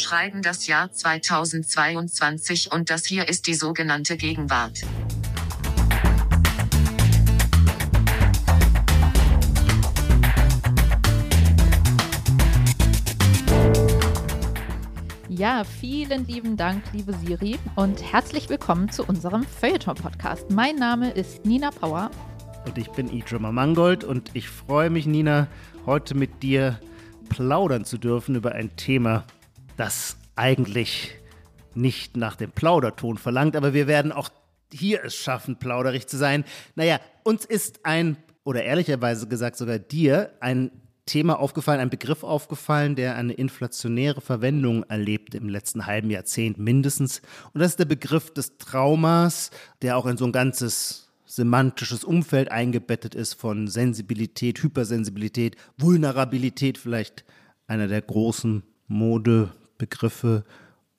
schreiben das Jahr 2022 und das hier ist die sogenannte Gegenwart. Ja, vielen lieben Dank, liebe Siri, und herzlich willkommen zu unserem Feuilleton-Podcast. Mein Name ist Nina Power. Und ich bin Idrima Mangold und ich freue mich, Nina, heute mit dir plaudern zu dürfen über ein Thema, das eigentlich nicht nach dem Plauderton verlangt, aber wir werden auch hier es schaffen, plauderig zu sein. Naja, uns ist ein, oder ehrlicherweise gesagt sogar dir, ein Thema aufgefallen, ein Begriff aufgefallen, der eine inflationäre Verwendung erlebt im letzten halben Jahrzehnt mindestens. Und das ist der Begriff des Traumas, der auch in so ein ganzes semantisches Umfeld eingebettet ist von Sensibilität, Hypersensibilität, Vulnerabilität, vielleicht einer der großen Modebegriffe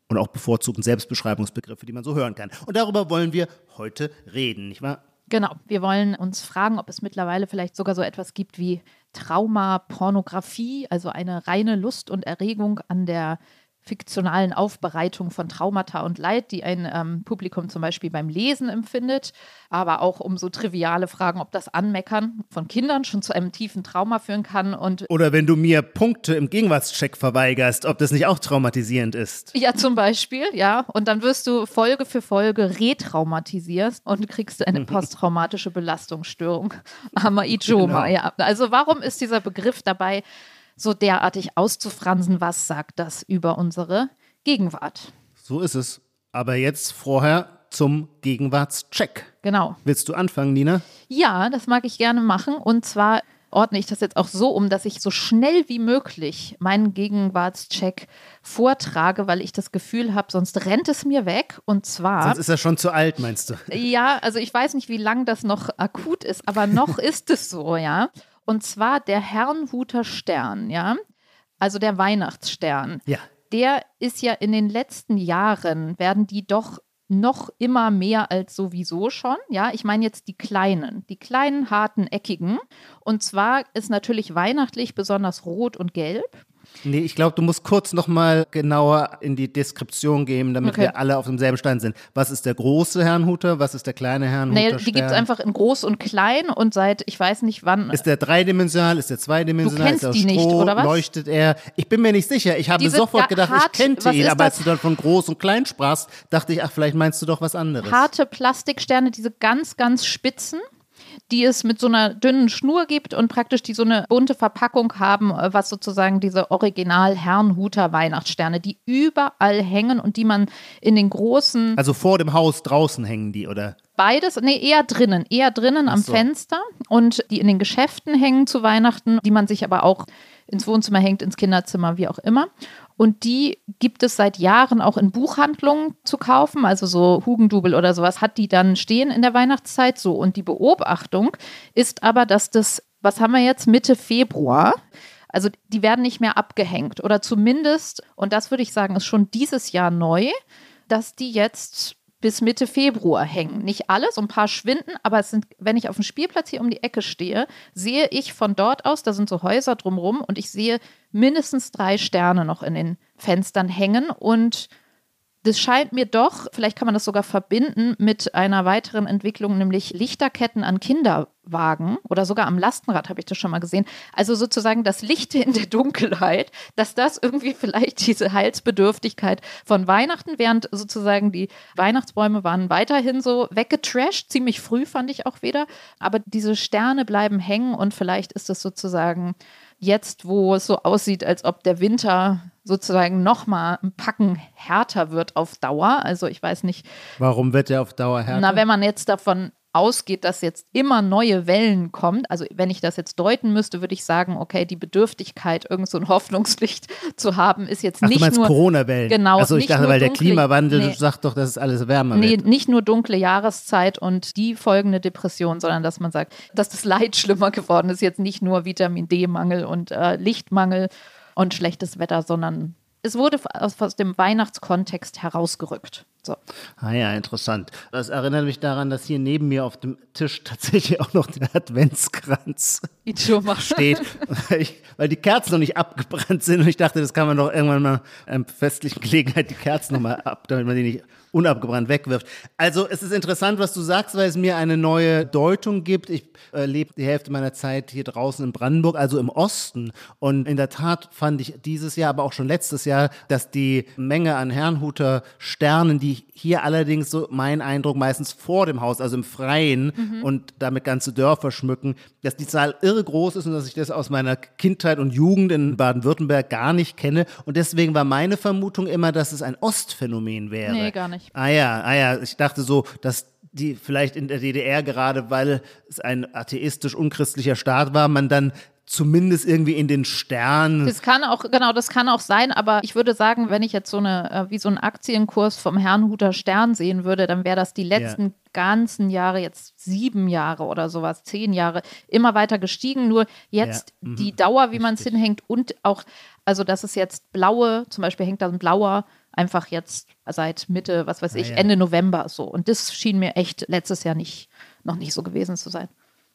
und auch bevorzugten Selbstbeschreibungsbegriffe, die man so hören kann. Und darüber wollen wir heute reden, nicht wahr? Genau, wir wollen uns fragen, ob es mittlerweile vielleicht sogar so etwas gibt wie Trauma, Pornografie, also eine reine Lust und Erregung an der fiktionalen Aufbereitung von Traumata und Leid, die ein ähm, Publikum zum Beispiel beim Lesen empfindet, aber auch um so triviale Fragen, ob das Anmeckern von Kindern schon zu einem tiefen Trauma führen kann. Und Oder wenn du mir Punkte im Gegenwartscheck verweigerst, ob das nicht auch traumatisierend ist. Ja, zum Beispiel, ja. Und dann wirst du Folge für Folge retraumatisiert und kriegst eine posttraumatische Belastungsstörung. Armer Ijoma, genau. ja. Also warum ist dieser Begriff dabei? So derartig auszufransen, was sagt das über unsere Gegenwart. So ist es. Aber jetzt vorher zum Gegenwartscheck. Genau. Willst du anfangen, Nina? Ja, das mag ich gerne machen. Und zwar ordne ich das jetzt auch so um, dass ich so schnell wie möglich meinen Gegenwartscheck vortrage, weil ich das Gefühl habe, sonst rennt es mir weg. Und zwar. Sonst ist er schon zu alt, meinst du? Ja, also ich weiß nicht, wie lang das noch akut ist, aber noch ist es so, ja. Und zwar der Herrnhuter Stern, ja. Also der Weihnachtsstern. Ja. Der ist ja in den letzten Jahren, werden die doch noch immer mehr als sowieso schon. Ja, ich meine jetzt die kleinen, die kleinen, harten, eckigen. Und zwar ist natürlich weihnachtlich besonders rot und gelb. Nee, ich glaube, du musst kurz nochmal genauer in die Deskription gehen, damit okay. wir alle auf demselben Stand sind. Was ist der große Herrnhuter? Was ist der kleine Herrnhuter? Nee, die gibt es einfach in groß und klein und seit ich weiß nicht wann. Ist der dreidimensional? Ist der zweidimensional? Du kennst ist die Stroh, nicht, oder was? Leuchtet er? Ich bin mir nicht sicher. Ich habe sofort gedacht, hart, ich kennte ihn, aber als du dann von groß und klein sprachst, dachte ich, ach, vielleicht meinst du doch was anderes. Harte Plastiksterne, diese ganz, ganz spitzen die es mit so einer dünnen Schnur gibt und praktisch die so eine bunte Verpackung haben, äh, was sozusagen diese Original Herrnhuter Weihnachtssterne, die überall hängen und die man in den großen. Also vor dem Haus draußen hängen die, oder? Beides, nee, eher drinnen, eher drinnen am so. Fenster und die in den Geschäften hängen zu Weihnachten, die man sich aber auch ins Wohnzimmer hängt, ins Kinderzimmer, wie auch immer. Und die gibt es seit Jahren auch in Buchhandlungen zu kaufen. Also so Hugendubel oder sowas hat die dann stehen in der Weihnachtszeit so. Und die Beobachtung ist aber, dass das, was haben wir jetzt, Mitte Februar, also die werden nicht mehr abgehängt. Oder zumindest, und das würde ich sagen, ist schon dieses Jahr neu, dass die jetzt bis Mitte Februar hängen. Nicht alles, ein paar schwinden, aber es sind, wenn ich auf dem Spielplatz hier um die Ecke stehe, sehe ich von dort aus, da sind so Häuser drumherum und ich sehe mindestens drei Sterne noch in den Fenstern hängen und das scheint mir doch, vielleicht kann man das sogar verbinden mit einer weiteren Entwicklung, nämlich Lichterketten an Kinderwagen oder sogar am Lastenrad habe ich das schon mal gesehen. Also sozusagen das Licht in der Dunkelheit, dass das irgendwie vielleicht diese Heilsbedürftigkeit von Weihnachten, während sozusagen die Weihnachtsbäume waren weiterhin so weggetrashed, ziemlich früh fand ich auch wieder, aber diese Sterne bleiben hängen und vielleicht ist es sozusagen jetzt, wo es so aussieht, als ob der Winter sozusagen noch mal ein Packen härter wird auf Dauer. Also ich weiß nicht. Warum wird er auf Dauer härter? Na, wenn man jetzt davon ausgeht, dass jetzt immer neue Wellen kommt, also wenn ich das jetzt deuten müsste, würde ich sagen, okay, die Bedürftigkeit, irgend so ein Hoffnungslicht zu haben, ist jetzt Ach, nicht du meinst nur Corona-Wellen. Genau. Also ich dachte, weil der Klimawandel nee, sagt doch, dass es alles wärmer nee, wird. Nee, nicht nur dunkle Jahreszeit und die folgende Depression, sondern dass man sagt, dass das Leid schlimmer geworden ist, jetzt nicht nur Vitamin D-Mangel und äh, Lichtmangel und schlechtes Wetter, sondern es wurde aus, aus dem Weihnachtskontext herausgerückt. So. Ah ja, interessant. Das erinnert mich daran, dass hier neben mir auf dem Tisch tatsächlich auch noch der Adventskranz steht, weil, ich, weil, die Kerzen noch nicht abgebrannt sind und ich dachte, das kann man doch irgendwann mal an festlichen Gelegenheit die Kerzen nochmal ab, damit man die nicht unabgebrannt wegwirft. Also es ist interessant, was du sagst, weil es mir eine neue Deutung gibt. Ich äh, lebe die Hälfte meiner Zeit hier draußen in Brandenburg, also im Osten. Und in der Tat fand ich dieses Jahr, aber auch schon letztes Jahr, dass die Menge an Herrnhuter Sternen, die hier allerdings so mein Eindruck meistens vor dem Haus, also im Freien mhm. und damit ganze Dörfer schmücken, dass die Zahl irre groß ist und dass ich das aus meiner Kindheit und Jugend in Baden-Württemberg gar nicht kenne. Und deswegen war meine Vermutung immer, dass es ein Ostphänomen wäre. Nee, gar nicht. Ah ja, ah ja, ich dachte so, dass die vielleicht in der DDR gerade, weil es ein atheistisch unchristlicher Staat war, man dann zumindest irgendwie in den Sternen. Das kann auch, genau, das kann auch sein, aber ich würde sagen, wenn ich jetzt so eine, äh, wie so einen Aktienkurs vom Herrnhuter Stern sehen würde, dann wäre das die letzten ja. ganzen Jahre, jetzt sieben Jahre oder sowas, zehn Jahre, immer weiter gestiegen. Nur jetzt ja. mhm. die Dauer, wie man es hinhängt und auch, also dass es jetzt blaue, zum Beispiel hängt da ein blauer einfach jetzt seit Mitte, was weiß ah, ich, ja. Ende November so. Und das schien mir echt letztes Jahr nicht, noch nicht so gewesen zu sein.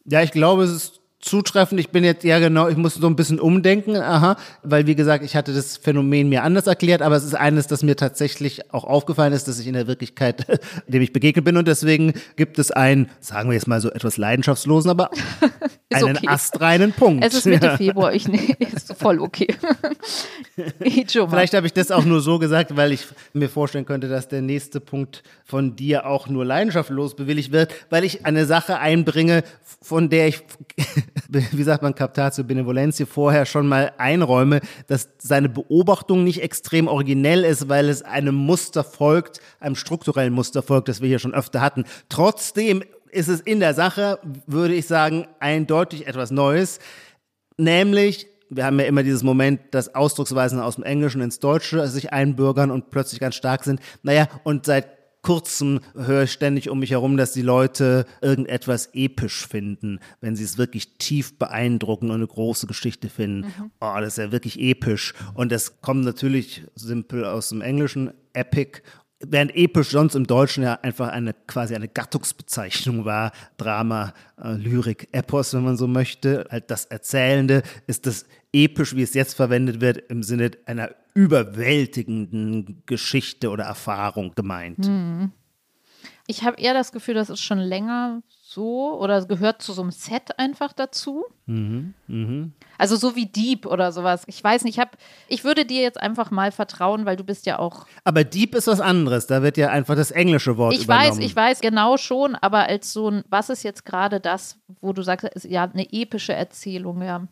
Ja, ich glaube, es ist zutreffend. Ich bin jetzt, ja genau, ich muss so ein bisschen umdenken, aha, weil wie gesagt, ich hatte das Phänomen mir anders erklärt, aber es ist eines, das mir tatsächlich auch aufgefallen ist, dass ich in der Wirklichkeit, dem ich begegnet bin und deswegen gibt es einen, sagen wir jetzt mal so etwas leidenschaftslosen, aber einen okay. astreinen Punkt. Es ist Mitte. Februar, ich nee, ist voll okay. Vielleicht habe ich das auch nur so gesagt, weil ich mir vorstellen könnte, dass der nächste Punkt von dir auch nur leidenschaftslos bewilligt wird, weil ich eine Sache einbringe, von der ich wie sagt man, Captatio Benevolentia vorher schon mal einräume, dass seine Beobachtung nicht extrem originell ist, weil es einem Muster folgt, einem strukturellen Muster folgt, das wir hier schon öfter hatten. Trotzdem ist es in der Sache, würde ich sagen, eindeutig etwas Neues, nämlich wir haben ja immer dieses Moment, dass Ausdrucksweisen aus dem Englischen ins Deutsche sich einbürgern und plötzlich ganz stark sind. Naja, und seit kurzem höre ich ständig um mich herum, dass die Leute irgendetwas episch finden, wenn sie es wirklich tief beeindruckend und eine große Geschichte finden. Mhm. Oh, das ist ja wirklich episch. Und das kommt natürlich simpel aus dem Englischen, epic. Während episch sonst im Deutschen ja einfach eine quasi eine Gattungsbezeichnung war, Drama, äh, Lyrik, Epos, wenn man so möchte, halt das Erzählende, ist das episch, wie es jetzt verwendet wird, im Sinne einer überwältigenden Geschichte oder Erfahrung gemeint. Hm. Ich habe eher das Gefühl, das ist schon länger so oder gehört zu so einem Set einfach dazu. Mhm, mh. Also so wie Dieb oder sowas. Ich weiß nicht, ich, hab, ich würde dir jetzt einfach mal vertrauen, weil du bist ja auch. Aber Dieb ist was anderes. Da wird ja einfach das englische Wort ich übernommen. weiß, ich weiß genau schon, aber als so ein, was ist jetzt gerade das, wo du sagst, ja eine epische Erzählung, ja.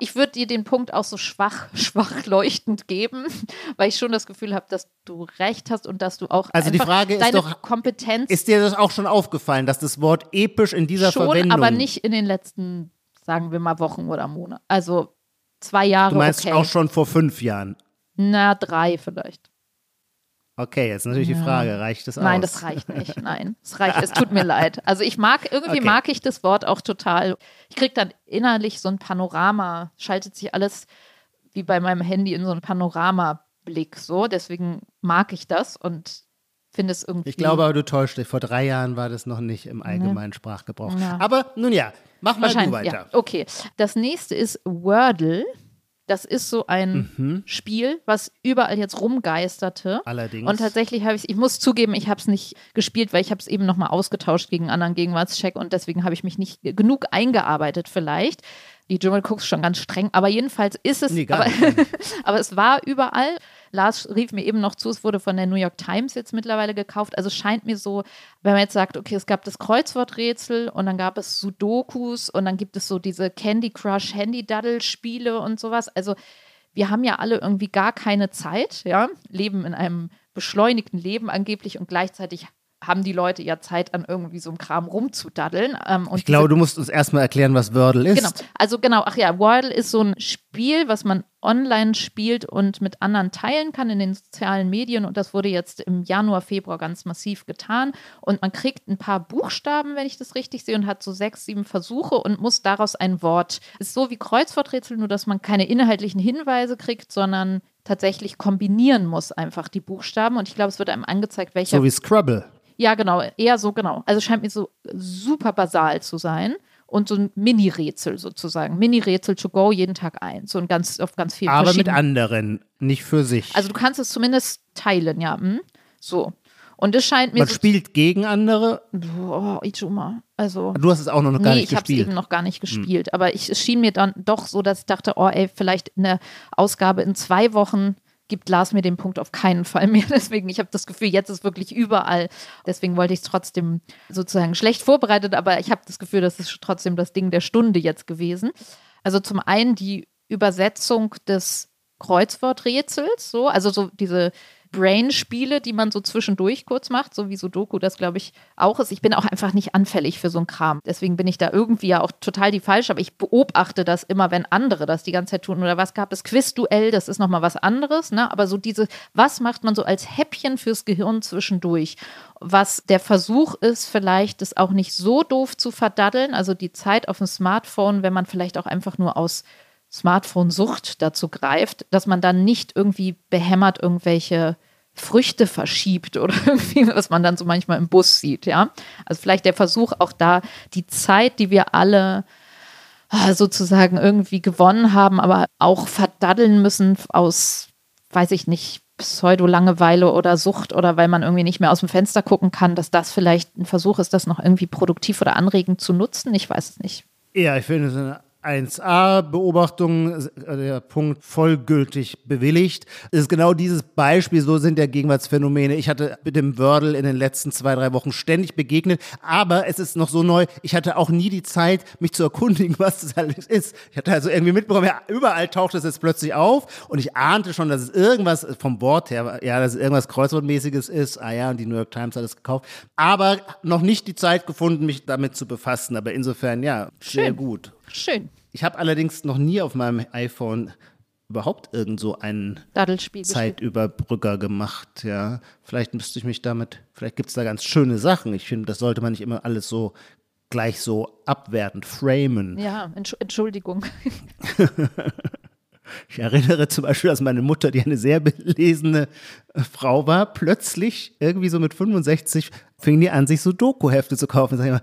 Ich würde dir den Punkt auch so schwach, schwach leuchtend geben, weil ich schon das Gefühl habe, dass du recht hast und dass du auch also die Frage ist doch, Kompetenz. Ist dir das auch schon aufgefallen, dass das Wort episch in dieser schon, Verwendung. aber nicht in den letzten, sagen wir mal, Wochen oder Monaten. Also zwei Jahre. Du meinst okay. auch schon vor fünf Jahren? Na, drei vielleicht. Okay, jetzt natürlich ja. die Frage, reicht das aus? Nein, das reicht nicht. Nein, es reicht, es tut mir leid. Also ich mag, irgendwie okay. mag ich das Wort auch total. Ich kriege dann innerlich so ein Panorama, schaltet sich alles wie bei meinem Handy in so einen Panoramablick so. Deswegen mag ich das und finde es irgendwie. Ich glaube aber, du täuscht dich. Vor drei Jahren war das noch nicht im allgemeinen Sprachgebrauch. Ja. Aber nun ja, mach mal du weiter. Ja. Okay, das nächste ist Wordle. Das ist so ein mhm. Spiel, was überall jetzt rumgeisterte. Allerdings. Und tatsächlich habe ich, ich muss zugeben, ich habe es nicht gespielt, weil ich habe es eben nochmal ausgetauscht gegen anderen Gegenwartscheck und deswegen habe ich mich nicht genug eingearbeitet vielleicht. Die German Cooks schon ganz streng, aber jedenfalls ist es, nee, aber, aber es war überall Lars rief mir eben noch zu, es wurde von der New York Times jetzt mittlerweile gekauft. Also scheint mir so, wenn man jetzt sagt, okay, es gab das Kreuzworträtsel und dann gab es Sudokus und dann gibt es so diese Candy Crush Handy-Daddle-Spiele und sowas. Also wir haben ja alle irgendwie gar keine Zeit, ja, leben in einem beschleunigten Leben angeblich und gleichzeitig haben die Leute ja Zeit, an irgendwie so einem Kram rumzudaddeln. Ähm, ich glaube, du musst uns erstmal erklären, was Wordle ist. Genau, also genau, ach ja, Wordle ist so ein Spiel, was man online spielt und mit anderen teilen kann in den sozialen Medien. Und das wurde jetzt im Januar, Februar ganz massiv getan. Und man kriegt ein paar Buchstaben, wenn ich das richtig sehe, und hat so sechs, sieben Versuche und muss daraus ein Wort. Ist so wie Kreuzworträtsel, nur dass man keine inhaltlichen Hinweise kriegt, sondern tatsächlich kombinieren muss, einfach die Buchstaben. Und ich glaube, es wird einem angezeigt, welcher. So wie Scrabble. Ja, genau, eher so genau. Also scheint mir so super basal zu sein und so ein Mini-Rätsel sozusagen. Mini-Rätsel to go jeden Tag ein. So ein ganz, auf ganz vielen Aber mit anderen, nicht für sich. Also du kannst es zumindest teilen, ja. Hm? So. Und es scheint mir. Man so spielt gegen andere. Oh, Ichuma. Also. Du hast es auch noch gar nee, nicht ich habe es gespielt. eben noch gar nicht gespielt. Aber ich, es schien mir dann doch so, dass ich dachte, oh ey, vielleicht eine Ausgabe in zwei Wochen gibt Lars mir den Punkt auf keinen Fall mehr. Deswegen, ich habe das Gefühl, jetzt ist wirklich überall. Deswegen wollte ich es trotzdem sozusagen schlecht vorbereitet, aber ich habe das Gefühl, das ist trotzdem das Ding der Stunde jetzt gewesen. Also zum einen die Übersetzung des Kreuzworträtsels, so, also so diese Brain-Spiele, die man so zwischendurch kurz macht, so wie Sudoku das, glaube ich, auch ist. Ich bin auch einfach nicht anfällig für so einen Kram. Deswegen bin ich da irgendwie ja auch total die falsche, aber ich beobachte das immer, wenn andere das die ganze Zeit tun. Oder was gab es? Quizduell, das ist nochmal was anderes, ne? Aber so diese, was macht man so als Häppchen fürs Gehirn zwischendurch? Was der Versuch ist, vielleicht das auch nicht so doof zu verdaddeln, also die Zeit auf dem Smartphone, wenn man vielleicht auch einfach nur aus Smartphone-Sucht dazu greift, dass man dann nicht irgendwie behämmert irgendwelche Früchte verschiebt oder irgendwie, was man dann so manchmal im Bus sieht, ja. Also vielleicht der Versuch auch da, die Zeit, die wir alle ah, sozusagen irgendwie gewonnen haben, aber auch verdaddeln müssen aus, weiß ich nicht, Pseudo-Langeweile oder Sucht oder weil man irgendwie nicht mehr aus dem Fenster gucken kann, dass das vielleicht ein Versuch ist, das noch irgendwie produktiv oder anregend zu nutzen. Ich weiß es nicht. Ja, ich finde es eine 1a-Beobachtung, äh, der Punkt vollgültig bewilligt. Es ist genau dieses Beispiel, so sind ja Gegenwartsphänomene. Ich hatte mit dem Wordle in den letzten zwei, drei Wochen ständig begegnet, aber es ist noch so neu, ich hatte auch nie die Zeit, mich zu erkundigen, was das alles ist. Ich hatte also irgendwie mitbekommen, ja, überall taucht es jetzt plötzlich auf und ich ahnte schon, dass es irgendwas vom Wort her, ja, dass es irgendwas Kreuzwortmäßiges ist. Ah ja, und die New York Times hat es gekauft. Aber noch nicht die Zeit gefunden, mich damit zu befassen. Aber insofern, ja, sehr Schön. gut. Schön. Ich habe allerdings noch nie auf meinem iPhone überhaupt irgend so einen. Zeitüberbrücker gemacht, ja. Vielleicht müsste ich mich damit, vielleicht gibt es da ganz schöne Sachen. Ich finde, das sollte man nicht immer alles so gleich so abwertend framen. Ja, Entsch- Entschuldigung. Ich erinnere zum Beispiel, dass meine Mutter, die eine sehr belesene äh, Frau war, plötzlich irgendwie so mit 65 fing die an, sich so Doku-Hefte zu kaufen. Sag ich mal,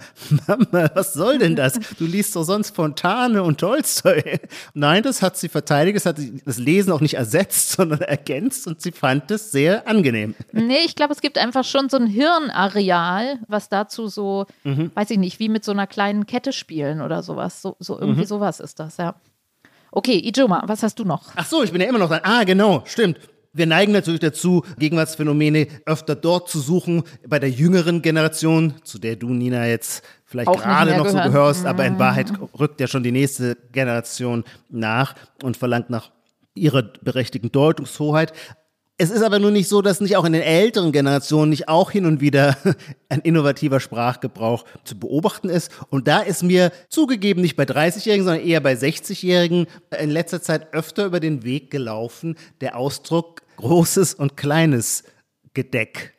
Mama, was soll denn das? Du liest doch sonst Fontane und Tolstoi. Nein, das hat sie verteidigt, das hat das Lesen auch nicht ersetzt, sondern ergänzt und sie fand es sehr angenehm. Nee, ich glaube, es gibt einfach schon so ein Hirnareal, was dazu so, Mhm. weiß ich nicht, wie mit so einer kleinen Kette spielen oder sowas. So, so irgendwie Mhm. sowas ist das, ja. Okay, Ijoma, was hast du noch? Ach so, ich bin ja immer noch dran. Ah, genau, stimmt. Wir neigen natürlich dazu, Gegenwartsphänomene öfter dort zu suchen, bei der jüngeren Generation, zu der du, Nina, jetzt vielleicht Auch gerade noch so gehören. gehörst, aber in Wahrheit rückt ja schon die nächste Generation nach und verlangt nach ihrer berechtigten Deutungshoheit. Es ist aber nur nicht so, dass nicht auch in den älteren Generationen nicht auch hin und wieder ein innovativer Sprachgebrauch zu beobachten ist. Und da ist mir zugegeben nicht bei 30-Jährigen, sondern eher bei 60-Jährigen in letzter Zeit öfter über den Weg gelaufen, der Ausdruck großes und kleines Gedeck.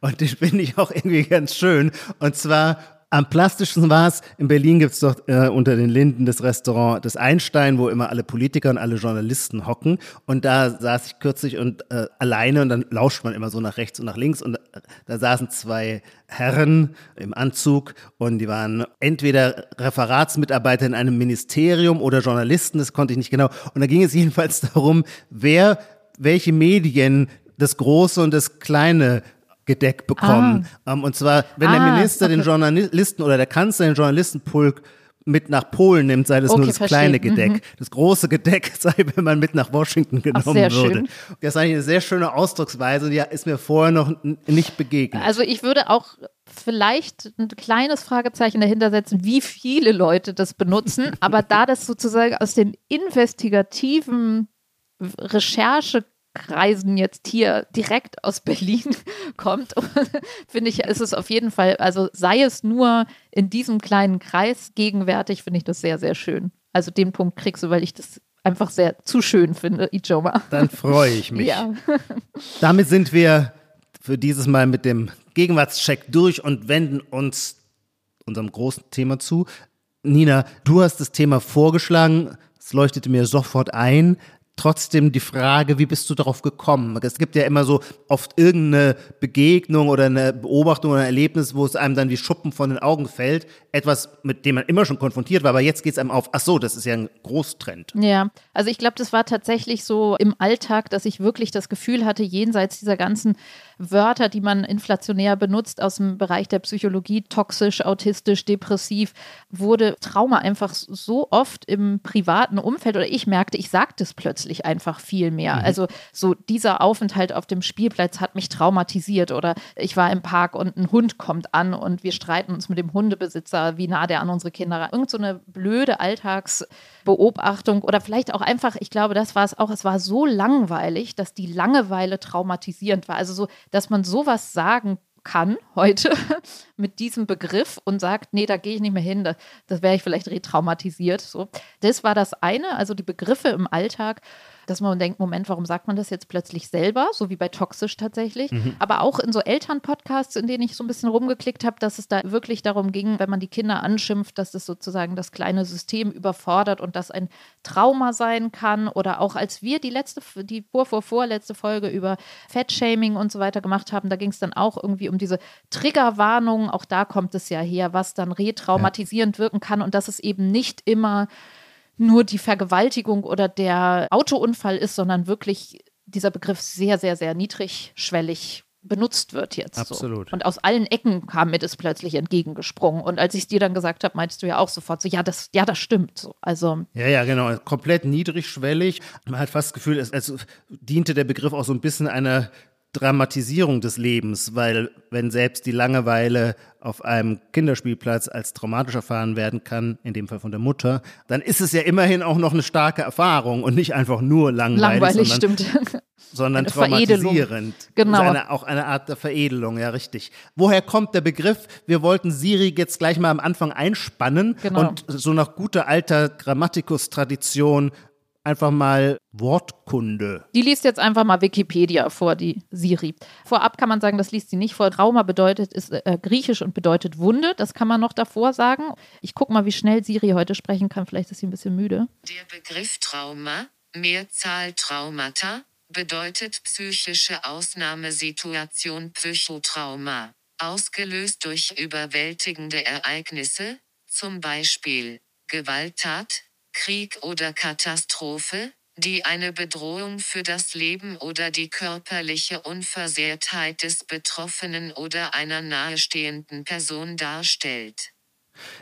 Und den finde ich auch irgendwie ganz schön. Und zwar am plastischsten war es, in Berlin gibt es doch äh, unter den Linden das Restaurant des Einstein, wo immer alle Politiker und alle Journalisten hocken. Und da saß ich kürzlich und äh, alleine und dann lauscht man immer so nach rechts und nach links. Und äh, da saßen zwei Herren im Anzug und die waren entweder Referatsmitarbeiter in einem Ministerium oder Journalisten, das konnte ich nicht genau. Und da ging es jedenfalls darum, wer welche Medien das große und das kleine Gedeck bekommen. Ähm, und zwar, wenn der Ah, Minister den okay. Journalisten oder der Kanzler den Journalistenpulk mit nach Polen nimmt, sei das nur Okay, das verstehe. kleine Gedeck. Das große Gedeck sei, wenn man mit nach Washington genommen sehr würde. schön. Das ist eigentlich eine sehr schöne Ausdrucksweise die ist mir vorher noch nicht begegnet. Also ich würde auch vielleicht ein kleines Fragezeichen dahinter setzen, wie viele Leute das benutzen. Aber da das sozusagen aus dem investigativen Recherchekreisen jetzt hier direkt aus Berlin kommt, finde ich, ist es auf jeden Fall, also sei es nur in diesem kleinen Kreis gegenwärtig, finde ich das sehr, sehr schön. Also den Punkt kriegst du, weil ich das einfach sehr zu schön finde, Ijoma. Dann freue ich mich. Ja. Damit sind wir für dieses Mal mit dem Gegenwartscheck durch und wenden uns unserem großen Thema zu. Nina, du hast das Thema vorgeschlagen. Es leuchtete mir sofort ein. Trotzdem die Frage, wie bist du darauf gekommen? Es gibt ja immer so oft irgendeine Begegnung oder eine Beobachtung oder ein Erlebnis, wo es einem dann wie Schuppen von den Augen fällt. Etwas, mit dem man immer schon konfrontiert war, aber jetzt geht es einem auf, ach so, das ist ja ein Großtrend. Ja, also ich glaube, das war tatsächlich so im Alltag, dass ich wirklich das Gefühl hatte, jenseits dieser ganzen Wörter, die man inflationär benutzt aus dem Bereich der Psychologie, toxisch, autistisch, depressiv, wurde Trauma einfach so oft im privaten Umfeld oder ich merkte, ich sagte es plötzlich einfach viel mehr. Mhm. Also so dieser Aufenthalt auf dem Spielplatz hat mich traumatisiert oder ich war im Park und ein Hund kommt an und wir streiten uns mit dem Hundebesitzer, wie nah der an unsere Kinder. Irgend so eine blöde Alltagsbeobachtung oder vielleicht auch einfach, ich glaube, das war es auch, es war so langweilig, dass die Langeweile traumatisierend war. Also so dass man sowas sagen kann heute mit diesem Begriff und sagt, nee, da gehe ich nicht mehr hin, das, das wäre ich vielleicht retraumatisiert. So. Das war das eine, also die Begriffe im Alltag dass man denkt, Moment, warum sagt man das jetzt plötzlich selber, so wie bei Toxisch tatsächlich. Mhm. Aber auch in so Elternpodcasts, in denen ich so ein bisschen rumgeklickt habe, dass es da wirklich darum ging, wenn man die Kinder anschimpft, dass es sozusagen das kleine System überfordert und das ein Trauma sein kann. Oder auch als wir die letzte, die vor, vor, vorletzte Folge über Fettshaming und so weiter gemacht haben, da ging es dann auch irgendwie um diese Triggerwarnungen. Auch da kommt es ja her, was dann retraumatisierend ja. wirken kann und dass es eben nicht immer nur die Vergewaltigung oder der Autounfall ist, sondern wirklich dieser Begriff sehr, sehr, sehr niedrigschwellig benutzt wird jetzt. Absolut. So. Und aus allen Ecken kam mir das plötzlich entgegengesprungen. Und als ich es dir dann gesagt habe, meinst du ja auch sofort so, ja, das, ja, das stimmt. So. Also. Ja, ja, genau. Komplett niedrigschwellig. Man hat fast das Gefühl, es, es diente der Begriff auch so ein bisschen einer Dramatisierung des Lebens, weil wenn selbst die Langeweile auf einem Kinderspielplatz als traumatisch erfahren werden kann, in dem Fall von der Mutter, dann ist es ja immerhin auch noch eine starke Erfahrung und nicht einfach nur langweilig, langweilig sondern, stimmt. sondern traumatisierend. Genau. Also eine, auch eine Art der Veredelung, ja richtig. Woher kommt der Begriff? Wir wollten Siri jetzt gleich mal am Anfang einspannen genau. und so nach guter alter Grammatikus-Tradition einfach mal Wortkunde. Die liest jetzt einfach mal Wikipedia vor, die Siri. Vorab kann man sagen, das liest sie nicht vor. Trauma bedeutet, ist äh, griechisch und bedeutet Wunde. Das kann man noch davor sagen. Ich gucke mal, wie schnell Siri heute sprechen kann. Vielleicht ist sie ein bisschen müde. Der Begriff Trauma, Mehrzahl Traumata, bedeutet psychische Ausnahmesituation Psychotrauma, ausgelöst durch überwältigende Ereignisse, zum Beispiel Gewalttat, Krieg oder Katastrophe, die eine Bedrohung für das Leben oder die körperliche Unversehrtheit des Betroffenen oder einer nahestehenden Person darstellt.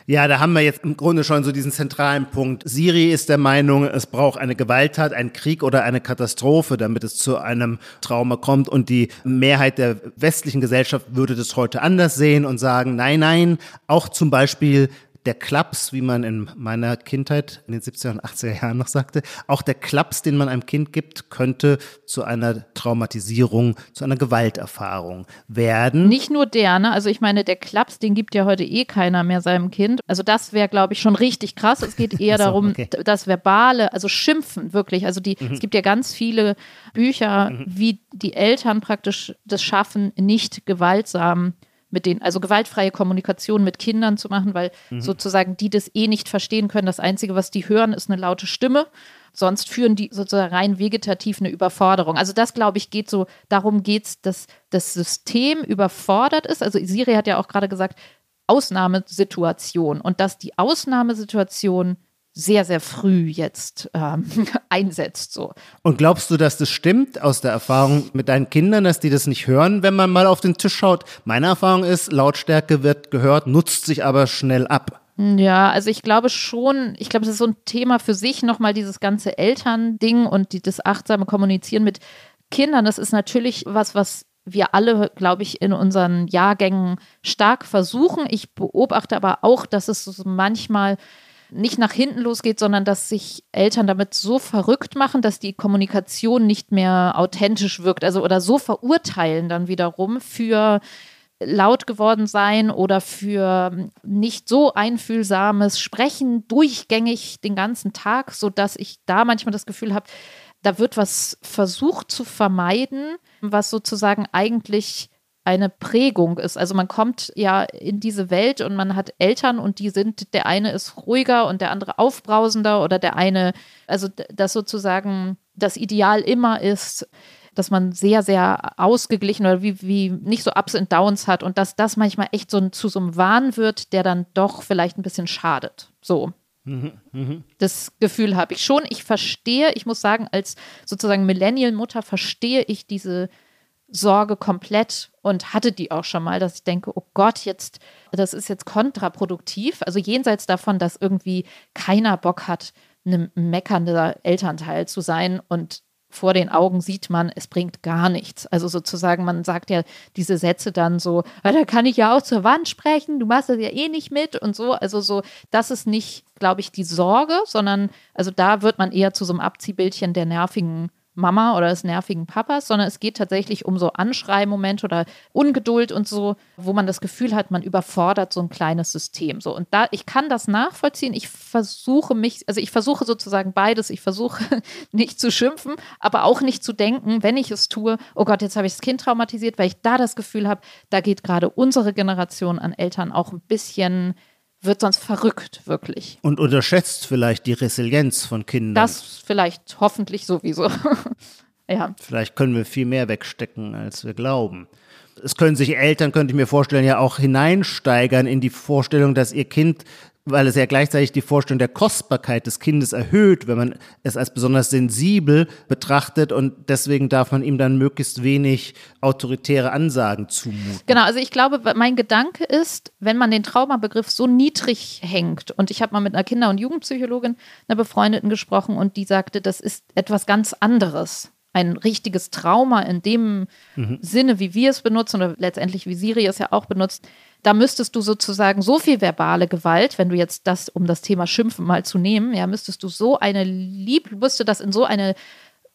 Ja, da haben wir jetzt im Grunde schon so diesen zentralen Punkt. Siri ist der Meinung, es braucht eine Gewalttat, einen Krieg oder eine Katastrophe, damit es zu einem Trauma kommt. Und die Mehrheit der westlichen Gesellschaft würde das heute anders sehen und sagen, nein, nein, auch zum Beispiel der Klaps, wie man in meiner Kindheit in den 70er und 80er Jahren noch sagte, auch der Klaps, den man einem Kind gibt, könnte zu einer Traumatisierung, zu einer Gewalterfahrung werden. Nicht nur der, ne? Also ich meine, der Klaps, den gibt ja heute eh keiner mehr seinem Kind. Also das wäre, glaube ich, schon richtig krass. Es geht eher so, darum, okay. das Verbale, also Schimpfen wirklich. Also die, mhm. es gibt ja ganz viele Bücher, mhm. wie die Eltern praktisch das schaffen, nicht gewaltsam mit denen, also gewaltfreie Kommunikation mit Kindern zu machen, weil mhm. sozusagen die das eh nicht verstehen können. Das Einzige, was die hören, ist eine laute Stimme. Sonst führen die sozusagen rein vegetativ eine Überforderung. Also das, glaube ich, geht so, darum geht es, dass das System überfordert ist. Also Siri hat ja auch gerade gesagt, Ausnahmesituation und dass die Ausnahmesituation sehr, sehr früh jetzt ähm, einsetzt. So. Und glaubst du, dass das stimmt aus der Erfahrung mit deinen Kindern, dass die das nicht hören, wenn man mal auf den Tisch schaut? Meine Erfahrung ist, Lautstärke wird gehört, nutzt sich aber schnell ab. Ja, also ich glaube schon, ich glaube, das ist so ein Thema für sich, nochmal dieses ganze Elternding und die, das achtsame Kommunizieren mit Kindern. Das ist natürlich was, was wir alle, glaube ich, in unseren Jahrgängen stark versuchen. Ich beobachte aber auch, dass es manchmal nicht nach hinten losgeht, sondern dass sich Eltern damit so verrückt machen, dass die Kommunikation nicht mehr authentisch wirkt, also oder so verurteilen dann wiederum für laut geworden sein oder für nicht so einfühlsames Sprechen durchgängig den ganzen Tag, sodass ich da manchmal das Gefühl habe, da wird was versucht zu vermeiden, was sozusagen eigentlich eine Prägung ist. Also man kommt ja in diese Welt und man hat Eltern und die sind, der eine ist ruhiger und der andere aufbrausender oder der eine, also dass sozusagen das Ideal immer ist, dass man sehr, sehr ausgeglichen oder wie, wie nicht so Ups und Downs hat und dass das manchmal echt so zu so einem Wahn wird, der dann doch vielleicht ein bisschen schadet. So. Mhm, mh. Das Gefühl habe ich schon. Ich verstehe, ich muss sagen, als sozusagen Millennial-Mutter verstehe ich diese Sorge komplett und hatte die auch schon mal, dass ich denke, oh Gott, jetzt, das ist jetzt kontraproduktiv. Also jenseits davon, dass irgendwie keiner Bock hat, ein meckernder Elternteil zu sein und vor den Augen sieht man, es bringt gar nichts. Also sozusagen, man sagt ja diese Sätze dann so, ah, da kann ich ja auch zur Wand sprechen, du machst das ja eh nicht mit und so. Also so, das ist nicht, glaube ich, die Sorge, sondern also da wird man eher zu so einem Abziehbildchen der nervigen Mama oder des nervigen Papas, sondern es geht tatsächlich um so Anschreimomente oder Ungeduld und so, wo man das Gefühl hat, man überfordert so ein kleines System. So und da ich kann das nachvollziehen. Ich versuche mich, also ich versuche sozusagen beides. Ich versuche nicht zu schimpfen, aber auch nicht zu denken, wenn ich es tue, oh Gott, jetzt habe ich das Kind traumatisiert, weil ich da das Gefühl habe, da geht gerade unsere Generation an Eltern auch ein bisschen wird sonst verrückt, wirklich. Und unterschätzt vielleicht die Resilienz von Kindern. Das vielleicht hoffentlich sowieso. ja. Vielleicht können wir viel mehr wegstecken, als wir glauben. Es können sich Eltern, könnte ich mir vorstellen, ja auch hineinsteigern in die Vorstellung, dass ihr Kind weil es ja gleichzeitig die Vorstellung der Kostbarkeit des Kindes erhöht, wenn man es als besonders sensibel betrachtet und deswegen darf man ihm dann möglichst wenig autoritäre Ansagen zumuten. Genau, also ich glaube, mein Gedanke ist, wenn man den Traumabegriff so niedrig hängt und ich habe mal mit einer Kinder- und Jugendpsychologin, einer Befreundeten gesprochen und die sagte, das ist etwas ganz anderes ein richtiges Trauma in dem mhm. Sinne, wie wir es benutzen oder letztendlich wie Siri es ja auch benutzt, da müsstest du sozusagen so viel verbale Gewalt, wenn du jetzt das, um das Thema Schimpfen mal zu nehmen, ja, müsstest du so eine Lieb, müsste das in so eine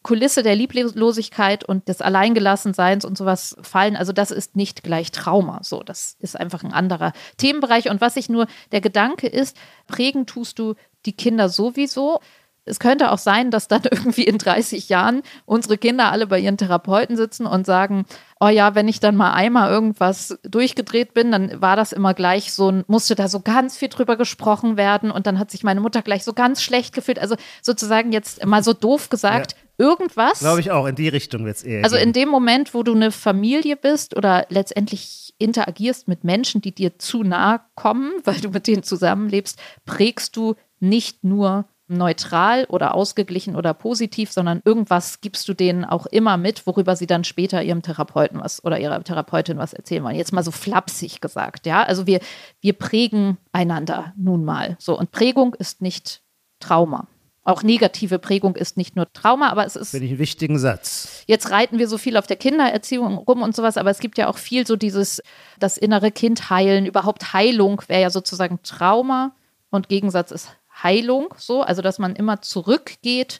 Kulisse der Lieblosigkeit und des Alleingelassenseins und sowas fallen. Also das ist nicht gleich Trauma. So, das ist einfach ein anderer Themenbereich. Und was ich nur, der Gedanke ist, prägen tust du die Kinder sowieso es könnte auch sein, dass dann irgendwie in 30 Jahren unsere Kinder alle bei ihren Therapeuten sitzen und sagen, oh ja, wenn ich dann mal einmal irgendwas durchgedreht bin, dann war das immer gleich so, musste da so ganz viel drüber gesprochen werden und dann hat sich meine Mutter gleich so ganz schlecht gefühlt. Also sozusagen jetzt mal so doof gesagt, ja. irgendwas. Glaube ich auch, in die Richtung wird es eher. Also gehen. in dem Moment, wo du eine Familie bist oder letztendlich interagierst mit Menschen, die dir zu nahe kommen, weil du mit denen zusammenlebst, prägst du nicht nur neutral oder ausgeglichen oder positiv, sondern irgendwas gibst du denen auch immer mit, worüber sie dann später ihrem Therapeuten was oder ihrer Therapeutin was erzählen wollen. Jetzt mal so flapsig gesagt, ja. Also wir, wir prägen einander nun mal. So, und Prägung ist nicht Trauma. Auch negative Prägung ist nicht nur Trauma, aber es ist. Finde ich einen wichtigen Satz. Jetzt reiten wir so viel auf der Kindererziehung rum und sowas, aber es gibt ja auch viel so dieses, das innere Kind heilen, überhaupt Heilung wäre ja sozusagen Trauma und Gegensatz ist Heilung, so, also dass man immer zurückgeht,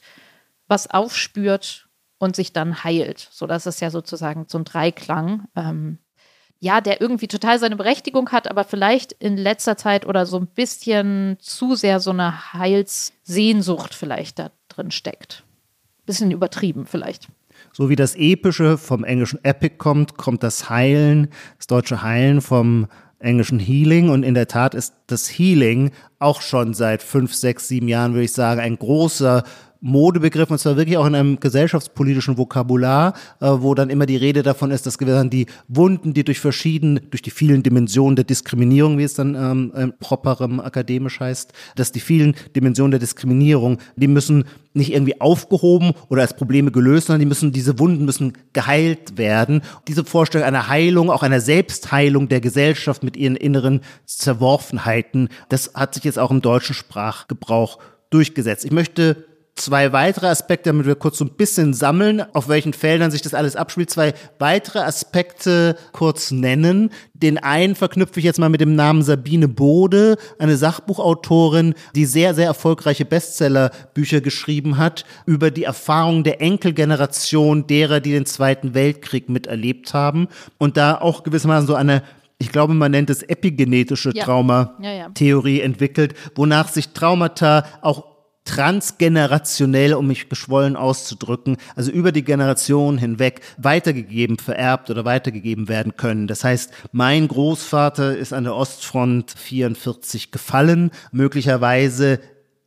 was aufspürt und sich dann heilt. So, das ist ja sozusagen so ein Dreiklang. Ähm, ja, der irgendwie total seine Berechtigung hat, aber vielleicht in letzter Zeit oder so ein bisschen zu sehr so eine Heilssehnsucht vielleicht da drin steckt. Bisschen übertrieben vielleicht. So wie das Epische vom englischen Epic kommt, kommt das Heilen, das deutsche Heilen vom englischen Healing. Und in der Tat ist das Healing auch schon seit fünf, sechs, sieben Jahren, würde ich sagen, ein großer Modebegriff und zwar wirklich auch in einem gesellschaftspolitischen Vokabular, äh, wo dann immer die Rede davon ist, dass dann die Wunden, die durch verschiedene, durch die vielen Dimensionen der Diskriminierung, wie es dann ähm, äh, properem akademisch heißt, dass die vielen Dimensionen der Diskriminierung, die müssen nicht irgendwie aufgehoben oder als Probleme gelöst, sondern die müssen, diese Wunden müssen geheilt werden. Diese Vorstellung einer Heilung, auch einer Selbstheilung der Gesellschaft mit ihren inneren Zerworfenheiten, das hat sich jetzt auch im deutschen Sprachgebrauch durchgesetzt. Ich möchte zwei weitere Aspekte, damit wir kurz so ein bisschen sammeln, auf welchen Feldern sich das alles abspielt, zwei weitere Aspekte kurz nennen. Den einen verknüpfe ich jetzt mal mit dem Namen Sabine Bode, eine Sachbuchautorin, die sehr, sehr erfolgreiche Bestsellerbücher geschrieben hat über die Erfahrung der Enkelgeneration derer, die den Zweiten Weltkrieg miterlebt haben und da auch gewissermaßen so eine ich glaube, man nennt es epigenetische ja. Traumatheorie ja, ja. entwickelt, wonach sich Traumata auch transgenerationell, um mich geschwollen auszudrücken, also über die Generation hinweg weitergegeben, vererbt oder weitergegeben werden können. Das heißt, mein Großvater ist an der Ostfront 44 gefallen. Möglicherweise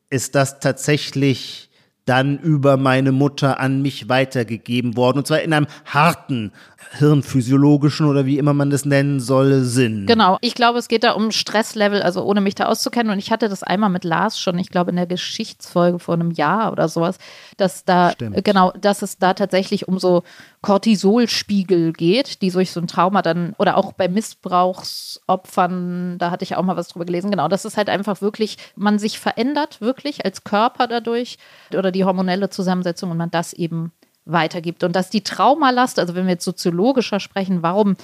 ist das tatsächlich dann über meine Mutter an mich weitergegeben worden. Und zwar in einem harten hirnphysiologischen oder wie immer man das nennen soll, Sinn. Genau. Ich glaube, es geht da um Stresslevel, also ohne mich da auszukennen. Und ich hatte das einmal mit Lars schon, ich glaube, in der Geschichtsfolge vor einem Jahr oder sowas, dass da, Stimmt. genau, dass es da tatsächlich um so Cortisolspiegel geht, die durch so ein Trauma dann, oder auch bei Missbrauchsopfern, da hatte ich auch mal was drüber gelesen, genau, dass es halt einfach wirklich, man sich verändert, wirklich als Körper dadurch oder die hormonelle Zusammensetzung und man das eben weitergibt. Und dass die Traumalast, also wenn wir jetzt soziologischer sprechen, warum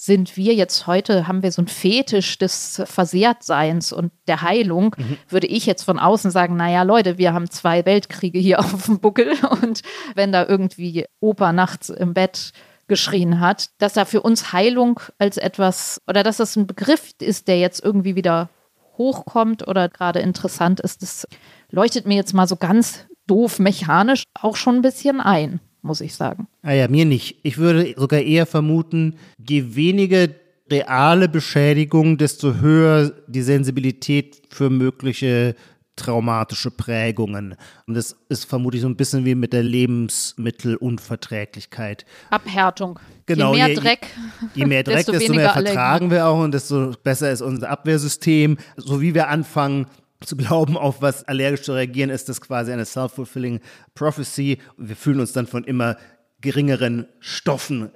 sind wir jetzt heute, haben wir so einen Fetisch des Versehrtseins und der Heilung, mhm. würde ich jetzt von außen sagen, naja Leute, wir haben zwei Weltkriege hier auf dem Buckel und wenn da irgendwie Opa nachts im Bett geschrien hat, dass da für uns Heilung als etwas oder dass das ein Begriff ist, der jetzt irgendwie wieder hochkommt oder gerade interessant ist, das leuchtet mir jetzt mal so ganz doof mechanisch auch schon ein bisschen ein muss ich sagen. Ah ja, mir nicht. Ich würde sogar eher vermuten, je weniger reale Beschädigung, desto höher die Sensibilität für mögliche traumatische Prägungen. Und das ist vermutlich so ein bisschen wie mit der Lebensmittelunverträglichkeit. Abhärtung. Genau, je mehr Dreck, je, je mehr Dreck, desto, desto mehr vertragen wir auch und desto besser ist unser Abwehrsystem. So wie wir anfangen, zu glauben, auf was allergisch zu reagieren, ist das quasi eine self-fulfilling prophecy. Wir fühlen uns dann von immer geringeren Stoffen